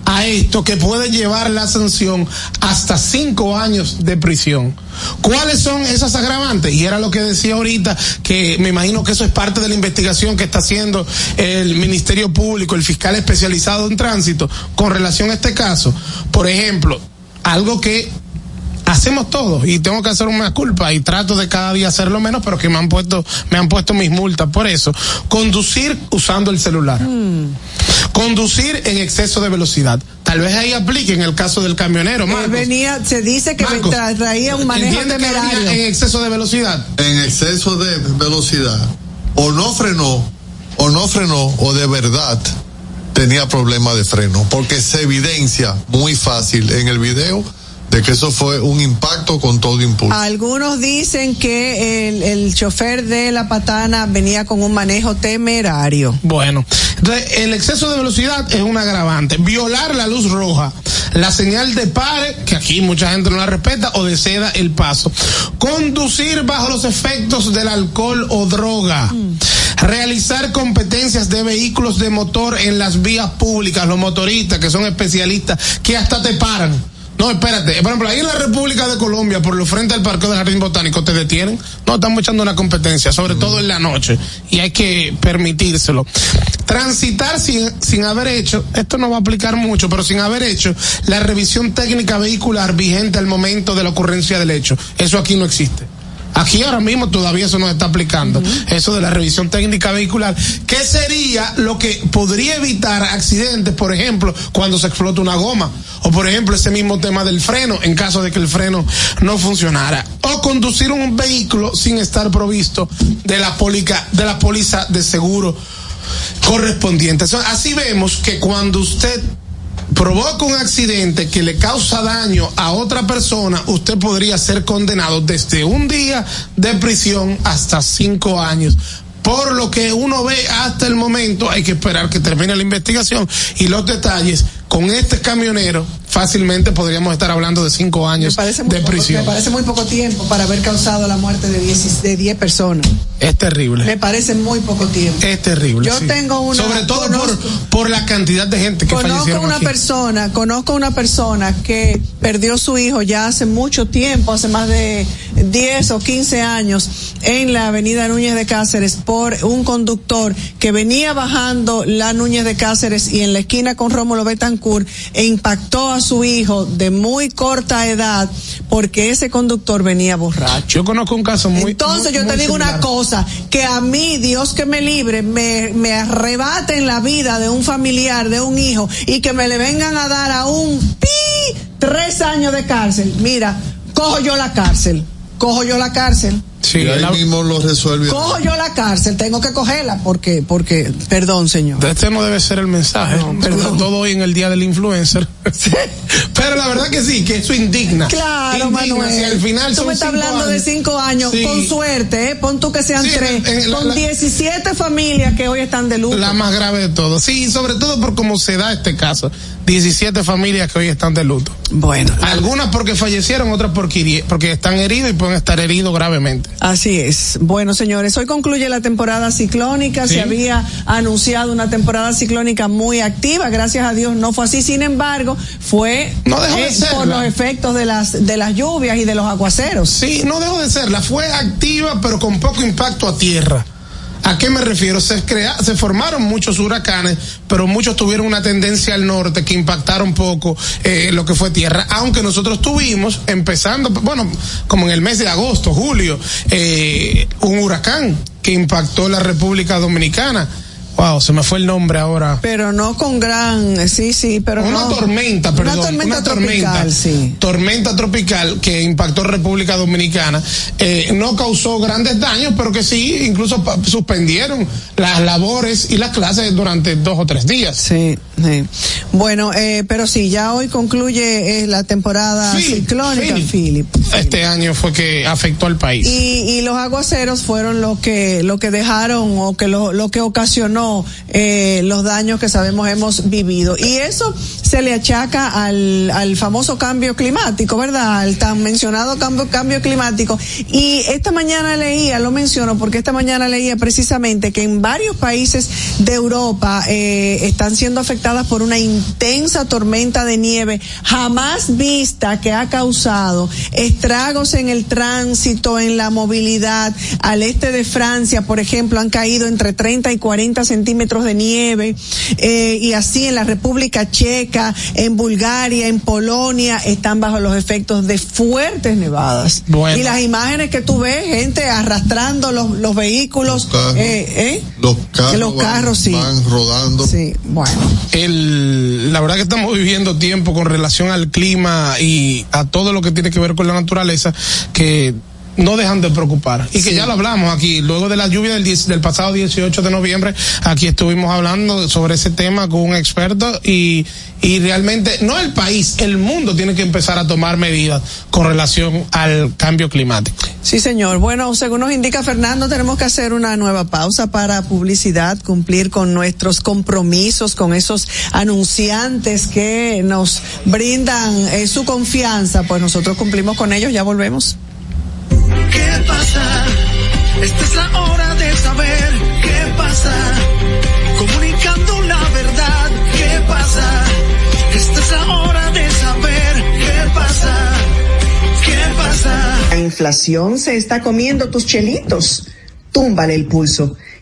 a esto que pueden llevar la sanción hasta cinco años de prisión. ¿Cuáles son esas agravantes? Y era lo que decía ahorita, que me imagino que eso es parte de la investigación que está haciendo el Ministerio Público, el fiscal especializado en tránsito, con relación a este caso. Por ejemplo, algo que hacemos todo y tengo que hacer una culpa y trato de cada día hacerlo menos, pero que me han puesto, me han puesto mis multas por eso. Conducir usando el celular. Mm. Conducir en exceso de velocidad. Tal vez ahí aplique en el caso del camionero, Él Marcos. venía, se dice que Marcos, tra- traía un manejo ¿entiende que venía temerario. en exceso de velocidad? en exceso de velocidad, o no frenó, o no frenó, o de verdad tenía problema de freno, porque se evidencia muy fácil en el video de que eso fue un impacto con todo impulso. Algunos dicen que el, el chofer de la patana venía con un manejo temerario. Bueno, entonces el exceso de velocidad es un agravante. Violar la luz roja, la señal de pare, que aquí mucha gente no la respeta, o de ceda el paso. Conducir bajo los efectos del alcohol o droga. Realizar competencias de vehículos de motor en las vías públicas, los motoristas que son especialistas, que hasta te paran. No, espérate. Por ejemplo, ahí en la República de Colombia, por lo frente al Parque del Jardín Botánico, te detienen. No, estamos echando una competencia, sobre todo en la noche. Y hay que permitírselo. Transitar sin, sin haber hecho, esto no va a aplicar mucho, pero sin haber hecho la revisión técnica vehicular vigente al momento de la ocurrencia del hecho. Eso aquí no existe. Aquí ahora mismo todavía eso no está aplicando. Eso de la revisión técnica vehicular. ¿Qué sería lo que podría evitar accidentes, por ejemplo, cuando se explota una goma? O por ejemplo, ese mismo tema del freno, en caso de que el freno no funcionara. O conducir un vehículo sin estar provisto de la, pólica, de la póliza de seguro correspondiente. Así vemos que cuando usted provoca un accidente que le causa daño a otra persona, usted podría ser condenado desde un día de prisión hasta cinco años. Por lo que uno ve hasta el momento, hay que esperar que termine la investigación y los detalles. Con este camionero, fácilmente podríamos estar hablando de cinco años de poco- prisión. me parece muy poco tiempo para haber causado la muerte de 10, de 10 personas. Es terrible. Me parece muy poco tiempo. Es terrible. Yo sí. tengo una- Sobre todo por, conozco- por la cantidad de gente que Conozco una aquí. persona, conozco una persona que perdió su hijo ya hace mucho tiempo, hace más de 10 o 15 años, en la avenida Núñez de Cáceres por un conductor que venía bajando la Núñez de Cáceres y en la esquina con Rómulo Betancourt e impactó a su hijo de muy corta edad porque ese conductor venía borracho. Yo conozco un caso muy. Entonces muy- yo te digo una cosa, que a mí, Dios que me libre, me, me arrebaten la vida de un familiar, de un hijo, y que me le vengan a dar a un pi tres años de cárcel. Mira, cojo yo la cárcel, cojo yo la cárcel. Sí, y ahí la- mismo lo resuelve. Cojo yo la cárcel, tengo que cogerla porque, porque, perdón señor. Este no debe ser el mensaje. Sobre todo hoy en el día del influencer. Pero la verdad que sí, que eso indigna. Claro, Indigna, Manuel. si al final tú me estás hablando de cinco años, Sí. con suerte, ¿eh? Pon tú que sean Sí, tres, en- en la- con la- 17 familias que hoy están de luto. La más grave de todo. Sí, sobre todo por cómo se da este caso. 17 familias que hoy están de luto. Bueno. Algunas porque fallecieron, otras porque, están heridos y pueden estar heridos gravemente. Así es. Bueno, señores, hoy concluye la temporada ciclónica. Sí. Se había anunciado una temporada ciclónica muy activa. Gracias a Dios no fue así. Sin embargo, fue No dejó de eh, serla. por los efectos de las de las lluvias y de los aguaceros. Sí, no dejó de serla. Fue activa, pero con poco impacto a tierra. ¿A qué me refiero? Se, crea, se formaron muchos huracanes, pero muchos tuvieron una tendencia al norte que impactaron poco eh, lo que fue tierra. Aunque nosotros tuvimos, empezando, bueno, como en el mes de agosto, julio, eh, un huracán que impactó la República Dominicana. Wow, se me fue el nombre ahora. Pero no con gran, sí, sí, pero una no. tormenta, perdón. Una tormenta una tropical, tormenta, sí. tormenta tropical que impactó República Dominicana. Eh, no causó grandes daños, pero que sí, incluso suspendieron las labores y las clases durante dos o tres días. Sí, sí. Bueno, eh, pero sí, ya hoy concluye eh, la temporada Philip, ciclónica, Philip. Philip. Este año fue que afectó al país. Y, y los aguaceros fueron lo que lo que dejaron o que lo, lo que ocasionó eh, los daños que sabemos hemos vivido y eso se le achaca al, al famoso cambio climático, ¿verdad? Al tan mencionado cambio, cambio climático. Y esta mañana leía, lo menciono porque esta mañana leía precisamente que en varios países de Europa eh, están siendo afectadas por una intensa tormenta de nieve jamás vista que ha causado estragos en el tránsito, en la movilidad. Al este de Francia, por ejemplo, han caído entre 30 y 40 centímetros centímetros de nieve, eh, y así en la República Checa, en Bulgaria, en Polonia, están bajo los efectos de fuertes nevadas. Bueno. Y las imágenes que tú ves, gente arrastrando los, los vehículos, Los carros. eh, eh, Los carros, que los van- carros sí. van rodando. Sí, bueno. el, la verdad que estamos viviendo tiempo con relación al clima y a todo lo que tiene que ver con la naturaleza que no dejan de preocupar y que ya lo hablamos aquí luego de la lluvia del, 10 del pasado 18 de noviembre aquí estuvimos hablando sobre ese tema con un experto y y realmente no el país el mundo tiene que empezar a tomar medidas con relación al cambio climático Sí, señor. Bueno, según nos indica Fernando, tenemos que hacer una nueva pausa para publicidad, cumplir con nuestros compromisos, con esos anunciantes que nos brindan eh, su confianza. Pues nosotros cumplimos con ellos, ya volvemos. ¿Qué pasa? Esta es la hora de saber qué pasa. Comunicando la verdad, ¿qué pasa? Esta es la hora de saber qué pasa. ¿Qué pasa? La inflación se está comiendo tus chelitos. Túmbale el pulso.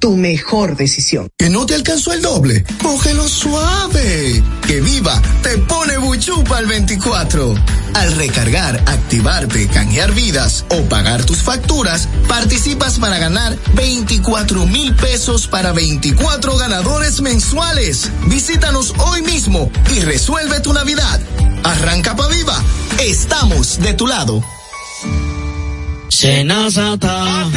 tu mejor decisión. ¿Que no te alcanzó el doble? Cógelo suave. Que viva te pone buchupa al 24. Al recargar, activarte, canjear vidas o pagar tus facturas, participas para ganar 24 mil pesos para 24 ganadores mensuales. Visítanos hoy mismo y resuelve tu Navidad. Arranca pa' viva. Estamos de tu lado. Senazata.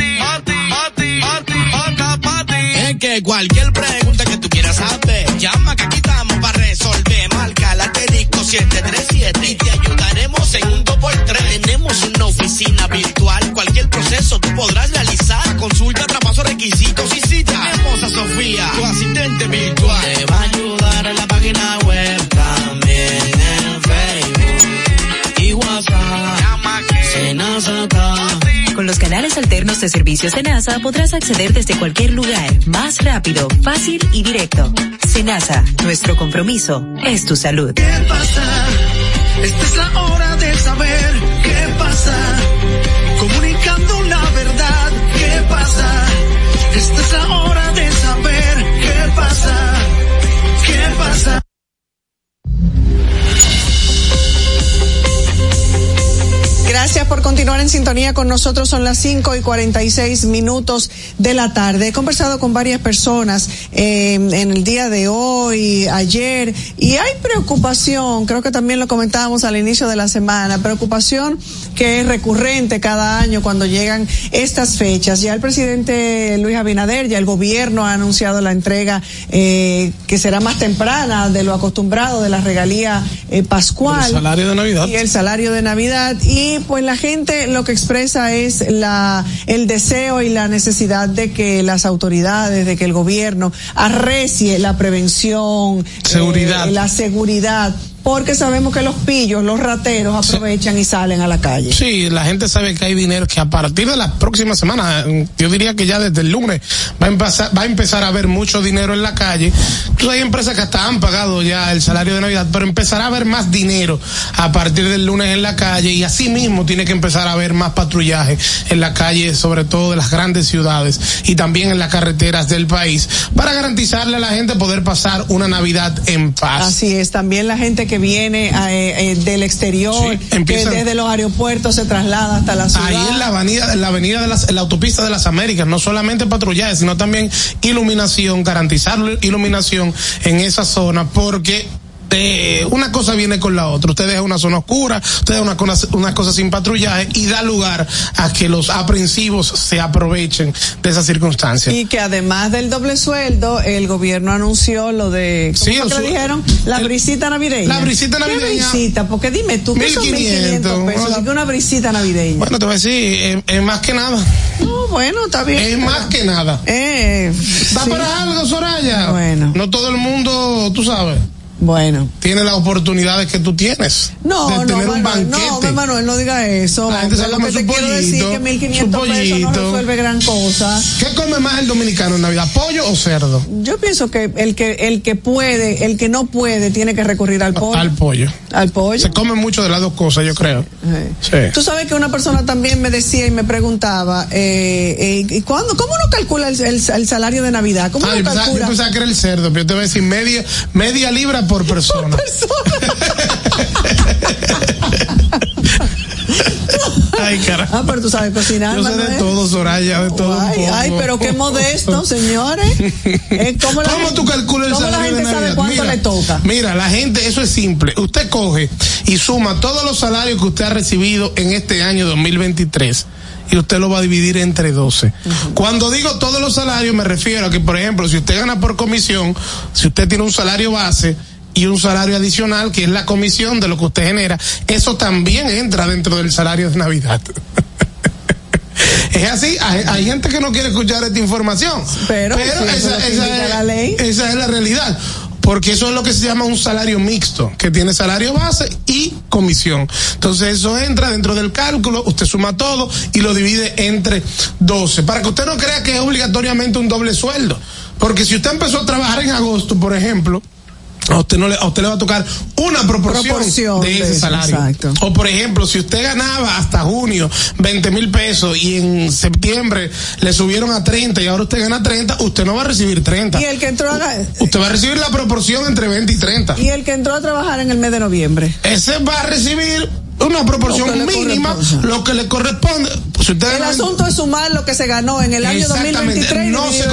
Es que cualquier pregunta que tú quieras saber, llama que aquí estamos para resolver. Marca la asterisco 737 y te ayudaremos en un 2x3. Tenemos una oficina virtual, cualquier proceso tú podrás realizar. Consulta, traspaso, requisitos y si tenemos a Sofía, tu asistente virtual. Te va a ayudar en la página web, también en Facebook y WhatsApp. Senazata. Con los canales alternos de servicios de NASA podrás acceder desde cualquier lugar, más rápido, fácil y directo. Senasa, nuestro compromiso es tu salud. ¿Qué pasa? Esta es la hora de saber en sintonía con nosotros. Son las 5 y 46 minutos de la tarde. He conversado con varias personas eh, en el día de hoy, ayer, y hay preocupación, creo que también lo comentábamos al inicio de la semana, preocupación que es recurrente cada año cuando llegan estas fechas. Ya el presidente Luis Abinader, ya el gobierno ha anunciado la entrega eh, que será más temprana de lo acostumbrado de la regalía eh, pascual. El salario de Navidad. Y el salario de Navidad y pues la gente lo que expresa es la el deseo y la necesidad de que las autoridades, de que el gobierno arrecie la prevención, Seguridad. eh, la seguridad, porque sabemos que los pillos, los rateros aprovechan y salen a la calle. Sí, la gente sabe que hay dinero que a partir de la próxima semana, mm, yo diría que ya desde el lunes va a empezar, va a empezar a haber mucho dinero en la calle. Entonces hay empresas que hasta han pagado ya el salario de Navidad, pero empezará a haber más dinero a partir del lunes en la calle y así mismo tiene que empezar a haber más patrullaje en la calle, sobre todo de las grandes ciudades y también en las carreteras del país, para garantizarle a la gente poder pasar una Navidad en paz. Así es, también la gente que viene eh, eh, del exterior, que desde los aeropuertos se traslada hasta la ciudad. Ahí en la avenida, en la avenida de las, en la autopista de las Américas, no solamente patrullaje, sino también iluminación, garantizar iluminación en esa zona, porque de una cosa viene con la otra. Usted deja una zona oscura, usted deja una, una cosa sin patrullaje y da lugar a que los aprensivos se aprovechen de esas circunstancias. Y que además del doble sueldo, el gobierno anunció lo de, ¿cómo Sí, que le dijeron? La brisita navideña. La brisita ¿Qué navideña. brisita? Porque dime tú, ¿qué son 1500, 1.500 pesos? bueno. ¿Y qué una brisita navideña? Bueno, te voy a decir, es, es más que nada. No, bueno, está bien. Es más que nada. Eh, ¿Va sí. para algo, Soraya? Bueno. No todo el mundo, tú sabes, Bueno. tiene las oportunidades que tú tienes. No, de no, tener un Manuel, banquete. no, Manuel, no diga eso. La gente se come su quiero decir pollito, que 1.500 su pesos no pollito. resuelve gran cosa. ¿Qué come más el dominicano en Navidad? ¿Pollo o cerdo? Yo pienso que el que el que puede, el que no puede, tiene que recurrir al pollo. Al pollo. Al pollo. Se come mucho de las dos cosas, yo creo. Sí. Tú sabes que una persona también me decía y me preguntaba, eh, eh, ¿y cuándo, ¿cómo uno calcula el, el- el salario de Navidad? ¿Cómo Ah, uno pensaba, yo calcula? pensaba que era el cerdo, pero yo te voy a decir media, media libra por persona. Ay, carajo. Ah, pero tú sabes cocinar, Yo sé de todo, Soraya, de todo. un Ay, poco. ay, pero qué modesto, señores. Eh, ¿Cómo, la ¿Cómo gente- tú calculas el cómo la gente de sabe cuánto mira, le toca? Mira, la gente, eso es simple. Usted coge y suma todos los salarios que usted ha recibido en este año 2023 y usted lo va a dividir entre 12. Cuando digo todos los salarios me refiero a que, por ejemplo, si usted gana por comisión, si usted tiene un salario base, y un salario adicional que es la comisión de lo que usted genera, eso también entra dentro del salario de Navidad. Es así, hay, hay gente que no quiere escuchar esta información. Pero, si eso es esa, esa es, la ley. esa es la realidad. Porque eso es lo que se llama un salario mixto, que tiene salario base y comisión. Entonces eso entra dentro del cálculo, usted suma todo y lo divide entre 12. Para que usted no crea que es obligatoriamente un doble sueldo. Porque si usted empezó a trabajar en agosto, por ejemplo, a usted no le, a usted le va a tocar una proporción, Proporción de de ese eso, salario. exacto. O por ejemplo, si usted ganaba hasta junio 20 mil pesos y en septiembre le subieron a 30 y ahora usted gana 30, usted no va a recibir 30. Y el que entró a, Usted va a recibir la proporción entre 20 y 30. y el que entró a trabajar en el mes de noviembre. Ese va a recibir una proporción Lo mínima, lo que le corresponde. El asunto es sumar lo que se ganó en el año Exactamente. 2023 y No se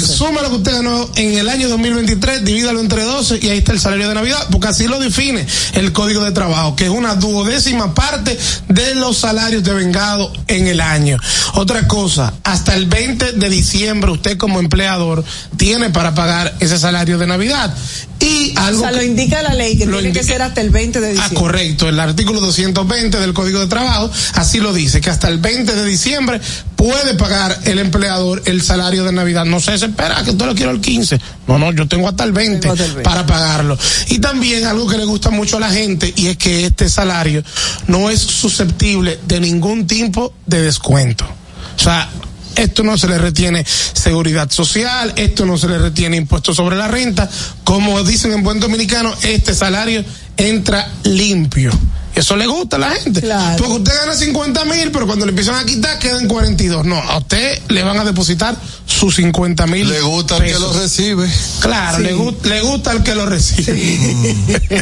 dividirlo entre complique. 12. Suma lo que usted ganó en el año 2023, divídalo entre 12 y ahí está el salario de Navidad, porque así lo define el Código de Trabajo, que es una duodécima parte de los salarios de vengado en el año. Otra cosa, hasta el 20 de diciembre usted como empleador tiene para pagar ese salario de Navidad. Y O algo sea, lo indica la ley que tiene que ser hasta el 20 de Ah, diciembre. correcto. El artículo 220 del Código de Trabajo así lo dice, que hasta el 20 de diciembre puede pagar el empleador el salario de Navidad. No se espera que tú lo quiero el 15. No, no, yo tengo hasta el 20 Tengo hasta el 20. para pagarlo. Y también algo que le gusta mucho a la gente y es que este salario no es susceptible de ningún tipo de descuento. O sea, esto no se le retiene seguridad social, esto no se le retiene impuestos sobre la renta. Como dicen en buen dominicano, este salario entra limpio. Eso le gusta a la gente. Claro. Porque usted gana 50 mil, pero cuando le empiezan a quitar quedan 42. No, a usted le van a depositar sus 50 mil. Le gusta el que lo recibe. Claro, Sí. le, gu- le gusta al que lo recibe.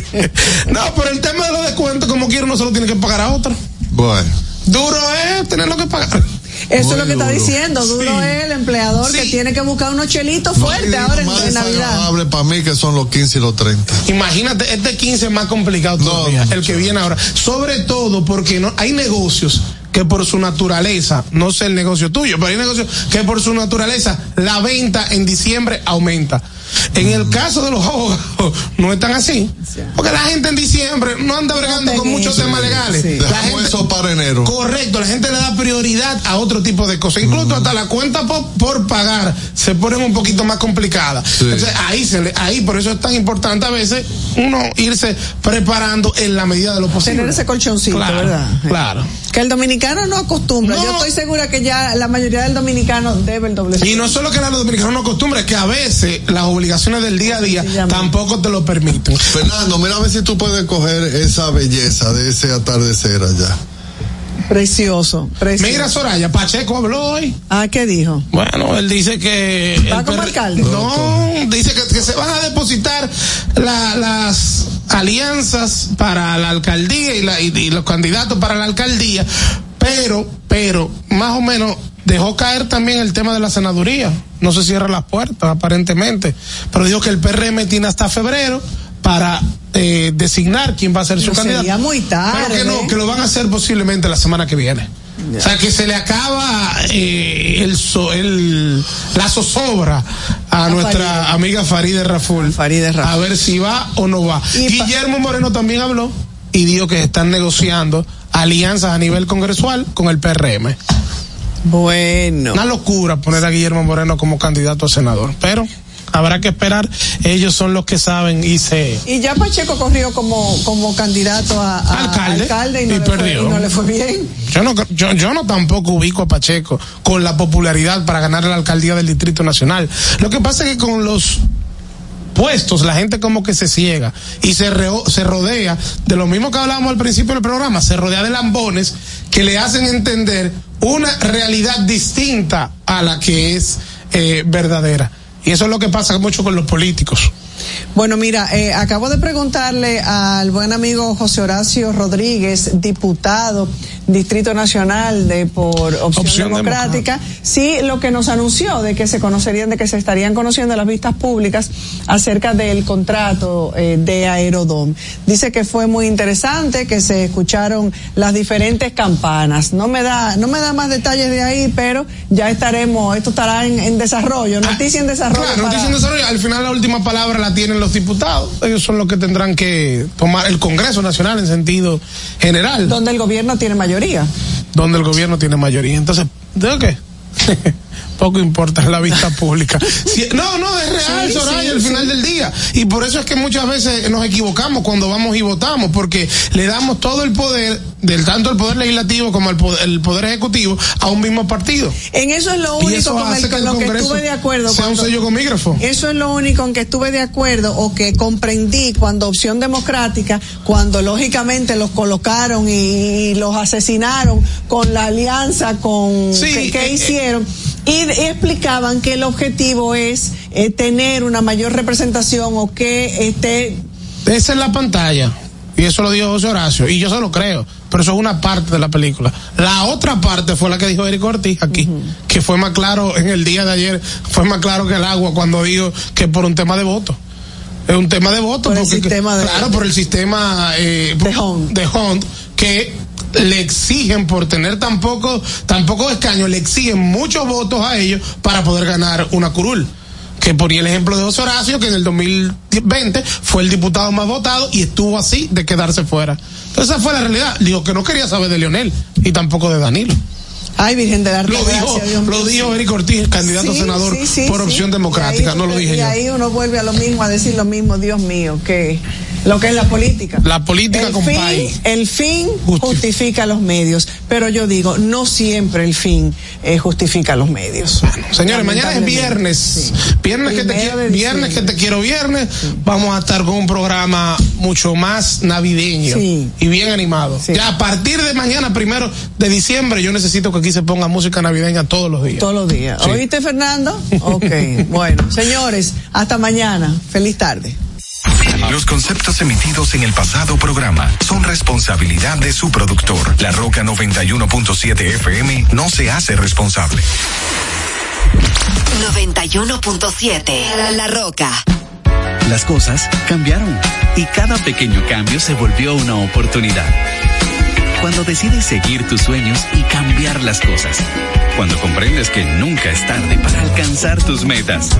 no, pero el tema de los descuentos, como quiera, uno se lo tiene que pagar a otro. Bueno. Duro es tenerlo que pagar. Eso es lo que está diciendo. Duro Sí. es el empleador que tiene que buscar unos chelitos No, fuertes ahora en, más en Navidad. desagradable para mí que son los 15 y los 30. Imagínate, este 15 es más complicado todavía, no, el que viene ahora. Sobre todo porque no hay negocios que por su naturaleza, no sé el negocio tuyo, pero hay negocios que por su naturaleza la venta en diciembre aumenta. En el caso de los abogados, no es tan así. Porque la gente en diciembre no anda bregando con muchos Sí, temas legales. sí. La gente, eso para enero. Correcto, la gente le da prioridad a otro tipo de cosas. Incluso hasta la cuenta por, por pagar se ponen un poquito más complicadas. Sí. Entonces ahí se le, ahí por eso es tan importante a veces uno irse preparando en la medida de lo posible. Tener ese colchoncito, Claro, ¿verdad? Claro. Que el dominicano no acostumbra. No. Yo estoy segura que ya la mayoría del dominicano debe el doble Y no solo que la dominicana no acostumbra, es que a veces las obligaciones del día a día tampoco te lo permiten. Fernando, mira a ver si tú puedes coger esa belleza de ese atardecer allá. Precioso, precioso. Mira, Soraya, Pacheco habló hoy. Ah, ¿qué dijo? Bueno, él dice que. ¿Va el como alcalde? No, dice que, que se van a depositar la- las alianzas para la alcaldía y, la- y- y los candidatos para la alcaldía, pero, pero, más o menos dejó caer también el tema de la senaduría. No se cierra las puertas, aparentemente, pero dijo que el PRM tiene hasta febrero para eh, designar quién va a ser su Pero candidato. sería muy tarde. Pero que no, que lo van a hacer posiblemente la semana que viene. O sea, que se le acaba eh, el, so- el- la zozobra a, nuestra amiga Faride Raful. A ver si va o no va. Guillermo Moreno también habló y dijo que están negociando alianzas a nivel congresual con el PRM. Bueno. Una locura poner a Guillermo Moreno como candidato a senador, pero habrá que esperar. Ellos son los que saben y se... Y ya Pacheco corrió como, como candidato a, a Alcalde, y, no y le fue, perdió. y no le fue bien. Yo no, yo, yo no tampoco ubico a Pacheco con la popularidad para ganar la alcaldía del Distrito Nacional. Lo que pasa es que con los puestos la gente como que se ciega y se, se rodea de lo mismo que hablábamos al principio del programa, se rodea de lambones que le hacen entender una realidad distinta a la que es eh, verdadera. Y eso es lo que pasa mucho con los políticos. Bueno, mira, eh, acabo de preguntarle al buen amigo José Horacio Rodríguez, diputado Distrito Nacional de por Opción, Opción Democrática, sí lo que nos anunció de que se conocerían, de que se estarían conociendo las vistas públicas acerca del contrato eh, de Aerodom. Dice que fue muy interesante, que se escucharon las diferentes campanas. No me da, no me da más detalles de ahí, pero ya estaremos, esto estará en, en desarrollo, noticia en desarrollo. Claro, para- noticia en desarrollo. Al final la última palabra la tienen los diputados. Ellos son los que tendrán que tomar el Congreso Nacional en sentido general. donde el gobierno tiene mayoría. Donde el gobierno tiene mayoría. Entonces, ¿de qué? Poco importa la vista pública. Si- no, no, es real, Sí, Soraya, sí, al sí. final del día. Y por eso es que muchas veces nos equivocamos cuando vamos y votamos, porque le damos todo el poder, del tanto el poder legislativo como el poder, el poder ejecutivo, a un mismo partido. En eso es lo Y único con el, que lo estuve de acuerdo. sea un sello gomígrafo. Eso es lo único en que estuve de acuerdo o que comprendí cuando Opción Democrática, cuando lógicamente los colocaron y, y los asesinaron con la alianza con Sí, que, que eh, eh. hicieron y explicaban que el objetivo es eh, tener una mayor representación o que esté Esa es la pantalla. Y eso lo dijo José Horacio. Y yo se lo creo. Pero eso es una parte de la película. La otra parte fue la que dijo Eric Ortiz aquí. Que fue más claro en el día de ayer. Fue más claro que el agua cuando dijo que por un tema de voto. Es un tema de voto. Por el porque- sistema de- claro, por el sistema eh, de Hunt. Que le exigen por tener tan poco, escaños, le exigen muchos votos a ellos para poder ganar una curul que ponía el ejemplo de José Horacio, que en el 2020 fue el diputado más votado y estuvo así de quedarse fuera. Entonces esa fue la realidad. Digo que no quería saber de Leonel y tampoco de Danilo. Ay, Virgen de la Lo dijo, lo dijo Eric Ortiz, candidato a senador sí, sí, por opción Y democrática, ahí- no lo dije y yo. ahí uno vuelve a lo mismo, a decir lo mismo, Dios mío, que lo que es la política. La política el con fin, país. El fin justifica los medios, pero yo digo, no siempre el fin eh, justifica los medios. Señores, mañana es viernes. Viernes que, te, de viernes que te quiero viernes. Vamos a estar con un programa mucho más navideño Sí. y bien animado. Ya a partir de mañana, primero de diciembre, yo necesito que aquí se ponga música navideña todos los días. Todos los días. Sí. ¿Oíste, Fernando? Ok, bueno. Señores, hasta mañana. Feliz tarde. Los conceptos emitidos en el pasado programa son responsabilidad de su productor. La Roca 91.7 FM no se hace responsable. 91.7 La, La Roca. Las cosas cambiaron y cada pequeño cambio se volvió una oportunidad. Cuando decides seguir tus sueños y cambiar las cosas. Cuando comprendes que nunca es tarde para alcanzar tus metas.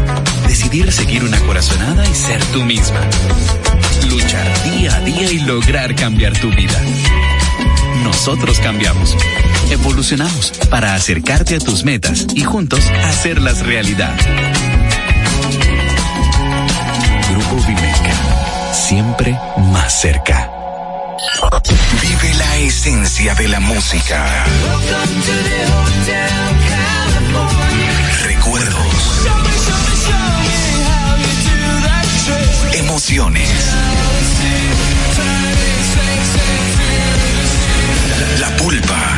Decidir seguir una corazonada y ser tú misma. Luchar día a día y lograr cambiar tu vida. Nosotros cambiamos. Evolucionamos para acercarte a tus metas y juntos hacerlas realidad. Grupo Vimeca. Siempre más cerca. La esencia de la música. Recuerdos. Emociones. La pulpa,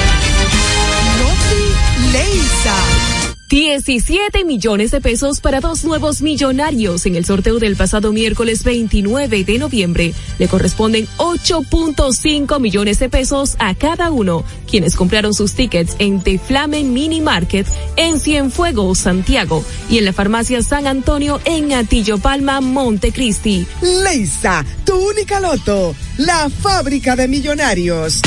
Leisa. 17 millones de pesos para dos nuevos millonarios en el sorteo del pasado miércoles 29 de noviembre. Le corresponden 8.5 millones de pesos a cada uno, quienes compraron sus tickets en The Flamen Mini Market en Cienfuegos, Santiago, y en la farmacia San Antonio en Atillo Palma, Montecristi. Leisa, tu única loto, la fábrica de millonarios.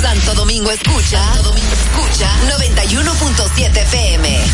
Santo Domingo escucha, Santo Domingo escucha 91.7 PM.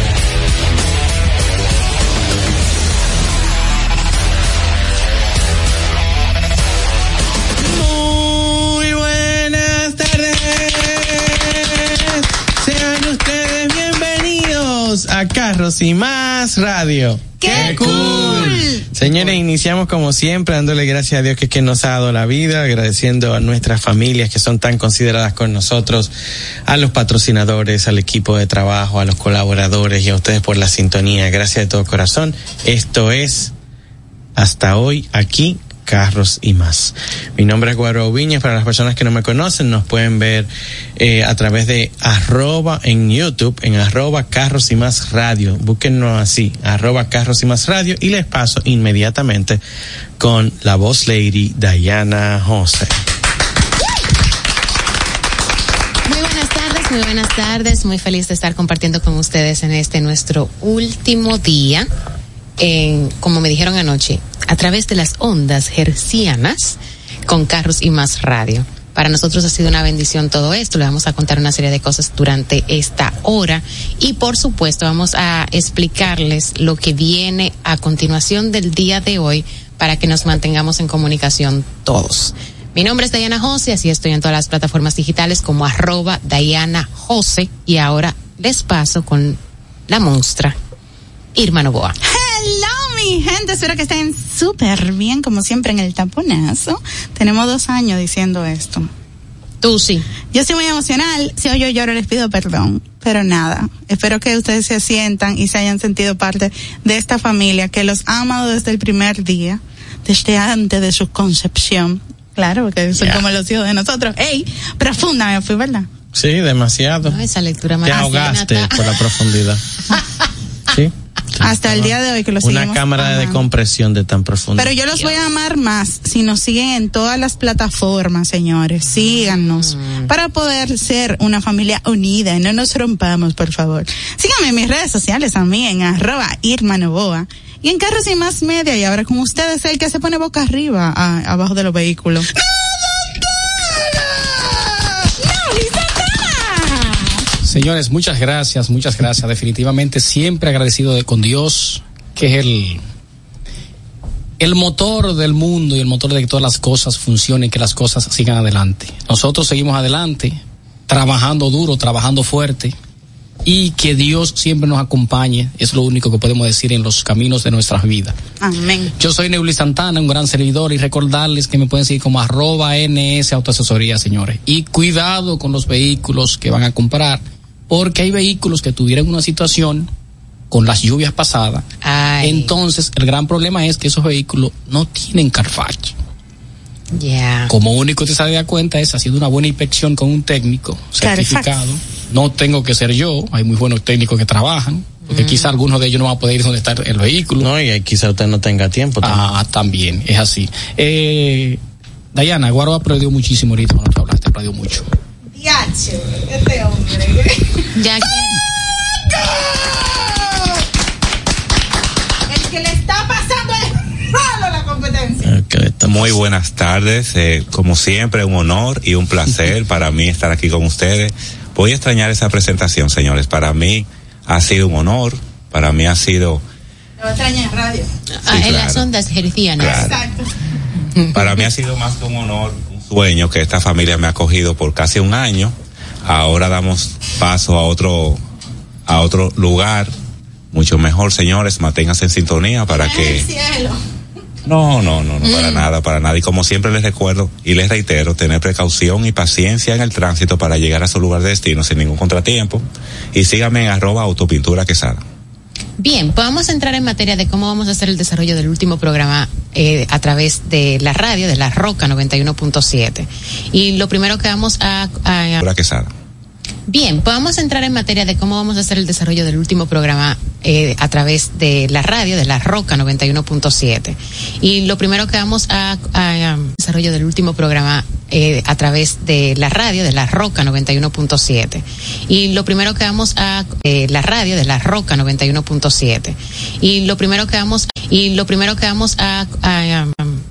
Bienvenidos a Carros y Más Radio. ¡Qué cool! Señores, iniciamos como siempre dándole gracias a Dios que, que nos ha dado la vida, agradeciendo a nuestras familias que son tan consideradas con nosotros, a los patrocinadores, al equipo de trabajo, a los colaboradores y a ustedes por la sintonía. Gracias de todo corazón. Esto es hasta hoy aquí carros y más. Mi nombre es Guaro Viñas, para las personas que no me conocen, nos pueden ver eh, a través de arroba en YouTube, en arroba carros y más radio. Búsquennos así, arroba carros y más radio, y les paso inmediatamente con la voz lady Diana José. Muy buenas tardes, muy buenas tardes. Muy feliz de estar compartiendo con ustedes en este nuestro último día. En, como me dijeron anoche, a través de las ondas hercianas con carros y más radio. Para nosotros ha sido una bendición todo esto. Le vamos a contar una serie de cosas durante esta hora y por supuesto vamos a explicarles lo que viene a continuación del día de hoy para que nos mantengamos en comunicación todos. Mi nombre es Diana Jose, así estoy en todas las plataformas digitales como arroba Diana Jose y ahora les paso con la monstrua Irma Novoa. Hello, mi gente. Espero que estén súper bien, como siempre, en el taponazo. Tenemos dos años diciendo esto. Tú sí. Yo soy muy emocional. Si hoy yo lloro, les pido perdón. Pero nada. Espero que ustedes se sientan y se hayan sentido parte de esta familia que los ha amado desde el primer día, desde antes de su concepción. Claro, porque son Yeah. como los hijos de nosotros. ¡Ey! Profunda me fui, ¿verdad? Sí, demasiado. esa lectura Te ahogaste por la profundidad. Sí. Hasta el día de hoy que los Una cámara de compresión de tan profunda. Pero yo los voy a amar más si nos siguen en todas las plataformas, señores. Síganos para poder ser una familia unida y no nos rompamos, por favor. Síganme en mis redes sociales también, arroba Irma Novoa. Y en Carros y Más Media, y ahora con ustedes el que se pone boca arriba a- abajo de los vehículos. Señores, muchas gracias, muchas gracias. Definitivamente siempre agradecido de, con Dios, que es el, el motor del mundo y el motor de que todas las cosas funcionen, que las cosas sigan adelante. Nosotros seguimos adelante, trabajando duro, trabajando fuerte, y que Dios siempre nos acompañe. Es lo único que podemos decir en los caminos de nuestras vidas. Amén. Yo soy Neuli Santana, un gran servidor, y recordarles que me pueden seguir como arroba NS Autoasesoría, señores. Y cuidado con los vehículos que van a comprar, porque hay vehículos que tuvieron una situación con las lluvias pasadas. Entonces, el gran problema es que esos vehículos no tienen Carfax. Ya. Como único te sale a cuenta es haciendo una buena inspección con un técnico certificado. No tengo que ser yo, hay muy buenos técnicos que trabajan, porque Mm. quizá algunos de ellos no van a poder ir donde está el vehículo. No, y quizá usted no tenga tiempo. Ah, también, es así. Eh, Dayana, Guaro aplaudió muchísimo ahorita cuando tú hablaste, aplaudió mucho. Diache, este hombre. Ya El que le está pasando es malo la competencia. Muy buenas tardes, eh, como siempre un honor y un placer para mí estar aquí con ustedes. Voy a extrañar esa presentación, señores. Para mí ha sido un honor, para mí ha sido, Lo extraña en radio. Ah, en claro. las ondas hercianas. Exacto. para mí ha sido más que un honor, sueño que esta familia me ha acogido por casi un año. Ahora damos paso a otro, a otro lugar mucho mejor, señores. Manténganse en sintonía para que cielo. No, no, no, no, para nada, para nada. Y como siempre les recuerdo y les reitero, tener precaución y paciencia en el tránsito para llegar a su lugar de destino sin ningún contratiempo. Y síganme en arroba autopintura quesada. Bien, pues a entrar en materia de cómo vamos a hacer el desarrollo del último programa eh, a través de la radio, de la Roca 91.7. Y lo primero que vamos a, a- quesada. Bien, pues entrar en materia de cómo vamos a hacer el desarrollo del último programa eh, a través de la radio, de la Roca 91.7. Y lo primero que vamos a, a- desarrollo del último programa eh, a través de la radio, de la Roca 91.7. Y lo primero que vamos a eh, la radio, de la Roca 91.7. Y lo primero que vamos y lo primero que vamos a, a- a